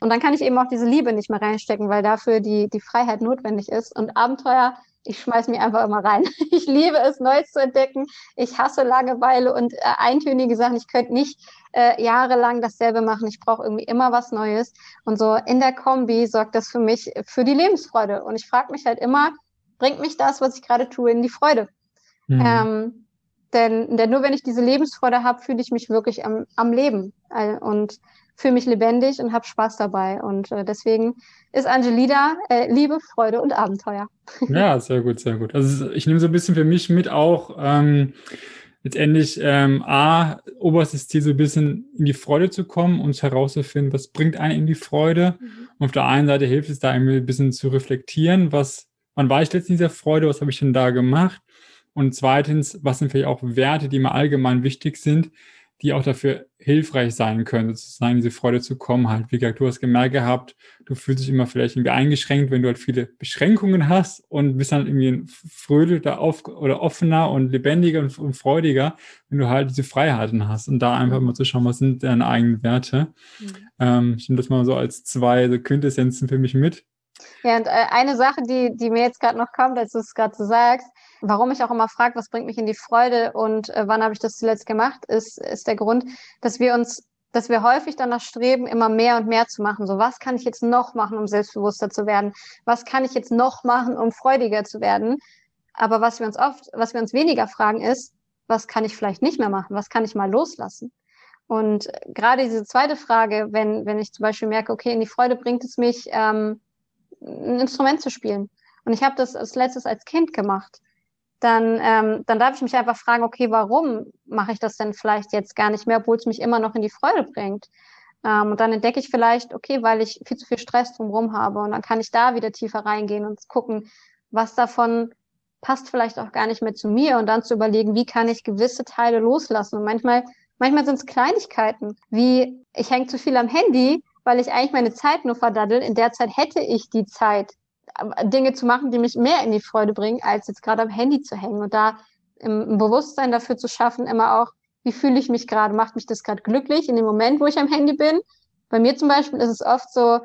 Und dann kann ich eben auch diese Liebe nicht mehr reinstecken, weil dafür die, die Freiheit notwendig ist. Und Abenteuer, ich schmeiß mich einfach immer rein. Ich liebe es, Neues zu entdecken. Ich hasse Langeweile und äh, eintönige Sachen. Ich könnte nicht äh, jahrelang dasselbe machen. Ich brauche irgendwie immer was Neues. Und so in der Kombi sorgt das für mich für die Lebensfreude. Und ich frage mich halt immer, bringt mich das, was ich gerade tue, in die Freude? Mhm. Ähm, denn, denn nur wenn ich diese Lebensfreude habe, fühle ich mich wirklich am, am Leben. Und fühle mich lebendig und habe Spaß dabei. Und äh, deswegen ist Angelina äh, Liebe, Freude und Abenteuer. Ja, sehr gut, sehr gut. Also ich nehme so ein bisschen für mich mit auch ähm, letztendlich ähm, A, oberstes Ziel so ein bisschen in die Freude zu kommen und herauszufinden, was bringt einen in die Freude. Mhm. Und auf der einen Seite hilft es da ein bisschen zu reflektieren, was, wann war ich letztens in dieser Freude, was habe ich denn da gemacht? Und zweitens, was sind vielleicht auch Werte, die mir allgemein wichtig sind, die auch dafür hilfreich sein können, sozusagen diese Freude zu kommen. Halt, wie gesagt, du hast gemerkt gehabt, du fühlst dich immer vielleicht irgendwie eingeschränkt, wenn du halt viele Beschränkungen hast und bist dann irgendwie fröhlicher auf, oder offener und lebendiger und, und, freudiger, wenn du halt diese Freiheiten hast und da einfach mal zu schauen, was sind deine eigenen Werte. Mhm. Ähm, ich nehme das mal so als zwei so Quintessenzen für mich mit. Ja, und äh, eine Sache, die, die mir jetzt gerade noch kommt, als du es gerade so sagst, warum ich auch immer frage, was bringt mich in die Freude und äh, wann habe ich das zuletzt gemacht, ist, ist der Grund, dass wir uns, dass wir häufig danach streben, immer mehr und mehr zu machen. So, was kann ich jetzt noch machen, um selbstbewusster zu werden? Was kann ich jetzt noch machen, um freudiger zu werden? Aber was wir uns oft, was wir uns weniger fragen, ist, was kann ich vielleicht nicht mehr machen? Was kann ich mal loslassen? Und äh, gerade diese zweite Frage, wenn, wenn ich zum Beispiel merke, okay, in die Freude bringt es mich, ähm, ein Instrument zu spielen. Und ich habe das als letztes als Kind gemacht dann, ähm, dann darf ich mich einfach fragen, okay, warum mache ich das denn vielleicht jetzt gar nicht mehr, obwohl es mich immer noch in die Freude bringt? Ähm, und dann entdecke ich vielleicht, okay, weil ich viel zu viel Stress drumherum habe. Und dann kann ich da wieder tiefer reingehen und gucken, was davon passt vielleicht auch gar nicht mehr zu mir und dann zu überlegen, wie kann ich gewisse Teile loslassen. Und manchmal, manchmal sind es Kleinigkeiten, wie ich hänge zu viel am Handy, weil ich eigentlich meine Zeit nur verdaddel. In der Zeit hätte ich die Zeit, Dinge zu machen, die mich mehr in die Freude bringen, als jetzt gerade am Handy zu hängen und da im, Bewusstsein dafür zu schaffen, immer auch, wie fühle ich mich gerade, macht mich das gerade glücklich in dem Moment, wo ich am Handy bin. Bei mir zum Beispiel ist es oft so,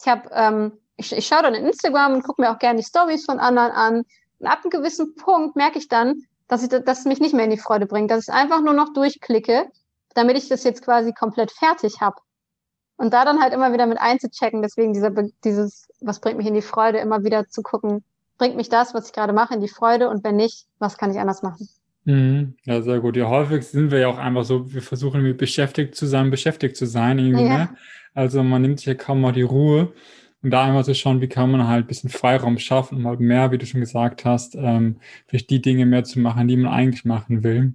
ich habe, ähm, ich, ich schaue dann in Instagram und gucke mir auch gerne die Stories von anderen an. Und ab einem gewissen Punkt merke ich dann, dass, ich, dass es mich nicht mehr in die Freude bringt, dass ich einfach nur noch durchklicke, damit ich das jetzt quasi komplett fertig habe. Und da dann halt immer wieder mit einzuchecken, deswegen dieser, dieses, was bringt mich in die Freude, immer wieder zu gucken, bringt mich das, was ich gerade mache, in die Freude und wenn nicht, was kann ich anders machen? Mhm. Ja, sehr gut. Ja, häufig sind wir ja auch einfach so, wir versuchen irgendwie beschäftigt zu sein, beschäftigt zu sein, irgendwie, ja. ne? Also man nimmt sich ja kaum mal die Ruhe. Und da einmal zu schauen, wie kann man halt ein bisschen Freiraum schaffen, um halt mehr, wie du schon gesagt hast, ähm, vielleicht die Dinge mehr zu machen, die man eigentlich machen will.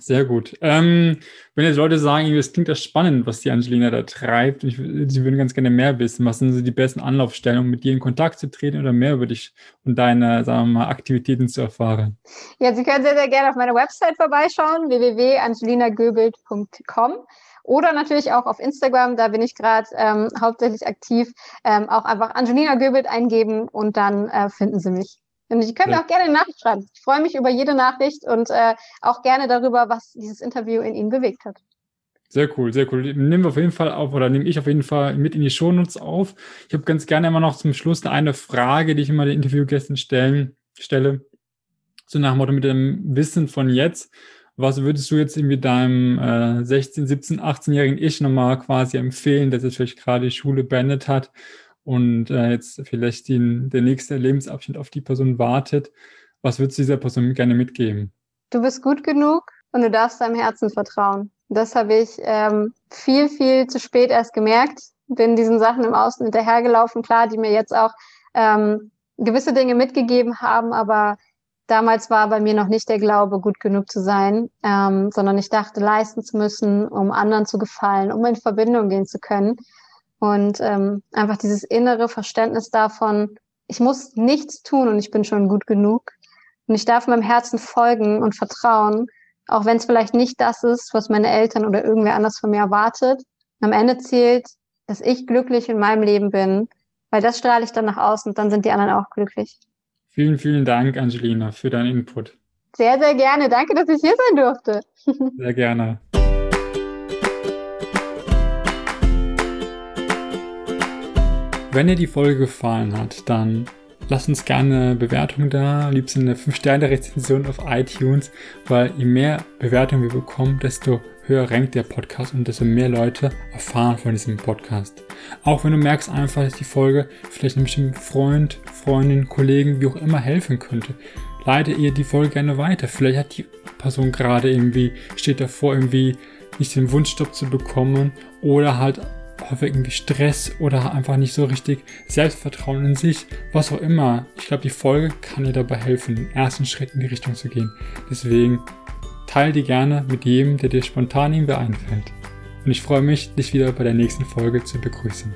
Sehr gut. Ähm, wenn jetzt Leute sagen, es klingt ja spannend, was die Angelina da treibt, ich, sie würden ganz gerne mehr wissen, was sind so die besten Anlaufstellen, um mit dir in Kontakt zu treten oder mehr über dich und deine, sagen wir mal, Aktivitäten zu erfahren? Ja, Sie können sehr, sehr gerne auf meiner Website vorbeischauen, www.angelinagöbelt.com oder natürlich auch auf Instagram, da bin ich gerade ähm, hauptsächlich aktiv, ähm, auch einfach Angelina Göbelt eingeben und dann äh, finden Sie mich. Und Sie können mir auch gerne eine Nachricht schreiben. Ich freue mich über jede Nachricht und äh, auch gerne darüber, was dieses Interview in Ihnen bewegt hat. Sehr cool, sehr cool. Nehmen wir auf jeden Fall auf oder nehme ich auf jeden Fall mit in die Shownotes auf. Ich habe ganz gerne immer noch zum Schluss eine Frage, die ich immer den Interviewgästen stellen, stelle. So nach dem Motto mit dem Wissen von jetzt. Was würdest du jetzt irgendwie deinem äh, 16, 17, 18-jährigen Ich nochmal quasi empfehlen, dass es vielleicht gerade die Schule beendet hat und äh, jetzt vielleicht den, der nächste Lebensabschnitt auf die Person wartet, was würdest du dieser Person gerne mitgeben? Du bist gut genug und du darfst deinem Herzen vertrauen. Das habe ich ähm, viel, viel zu spät erst gemerkt. Bin diesen Sachen im Außen hinterhergelaufen, klar, die mir jetzt auch ähm, gewisse Dinge mitgegeben haben, aber damals war bei mir noch nicht der Glaube, gut genug zu sein, ähm, sondern ich dachte, leisten zu müssen, um anderen zu gefallen, um in Verbindung gehen zu können. Und ähm, einfach dieses innere Verständnis davon, ich muss nichts tun und ich bin schon gut genug. Und ich darf meinem Herzen folgen und vertrauen, auch wenn es vielleicht nicht das ist, was meine Eltern oder irgendwer anders von mir erwartet. Am Ende zählt, dass ich glücklich in meinem Leben bin, weil das strahle ich dann nach außen und dann sind die anderen auch glücklich. Vielen, vielen Dank, Angelina, für deinen Input. Sehr, sehr gerne. Danke, dass ich hier sein durfte. Sehr gerne. Wenn dir die Folge gefallen hat, dann lass uns gerne eine Bewertung da, am eine 5-Sterne-Rezension auf iTunes, weil je mehr Bewertungen wir bekommen, desto höher rankt der Podcast und desto mehr Leute erfahren von diesem Podcast. Auch wenn du merkst einfach, dass die Folge vielleicht einem bestimmten Freund, Freundin, Kollegen, wie auch immer helfen könnte, leite ihr die Folge gerne weiter. Vielleicht hat die Person gerade irgendwie, steht davor irgendwie nicht den Wunschstopp zu bekommen oder halt häufig irgendwie Stress oder einfach nicht so richtig Selbstvertrauen in sich, was auch immer. Ich glaube, die Folge kann dir dabei helfen, den ersten Schritt in die Richtung zu gehen. Deswegen teile die gerne mit jedem, der dir spontan irgendwie einfällt. Und ich freue mich, dich wieder bei der nächsten Folge zu begrüßen.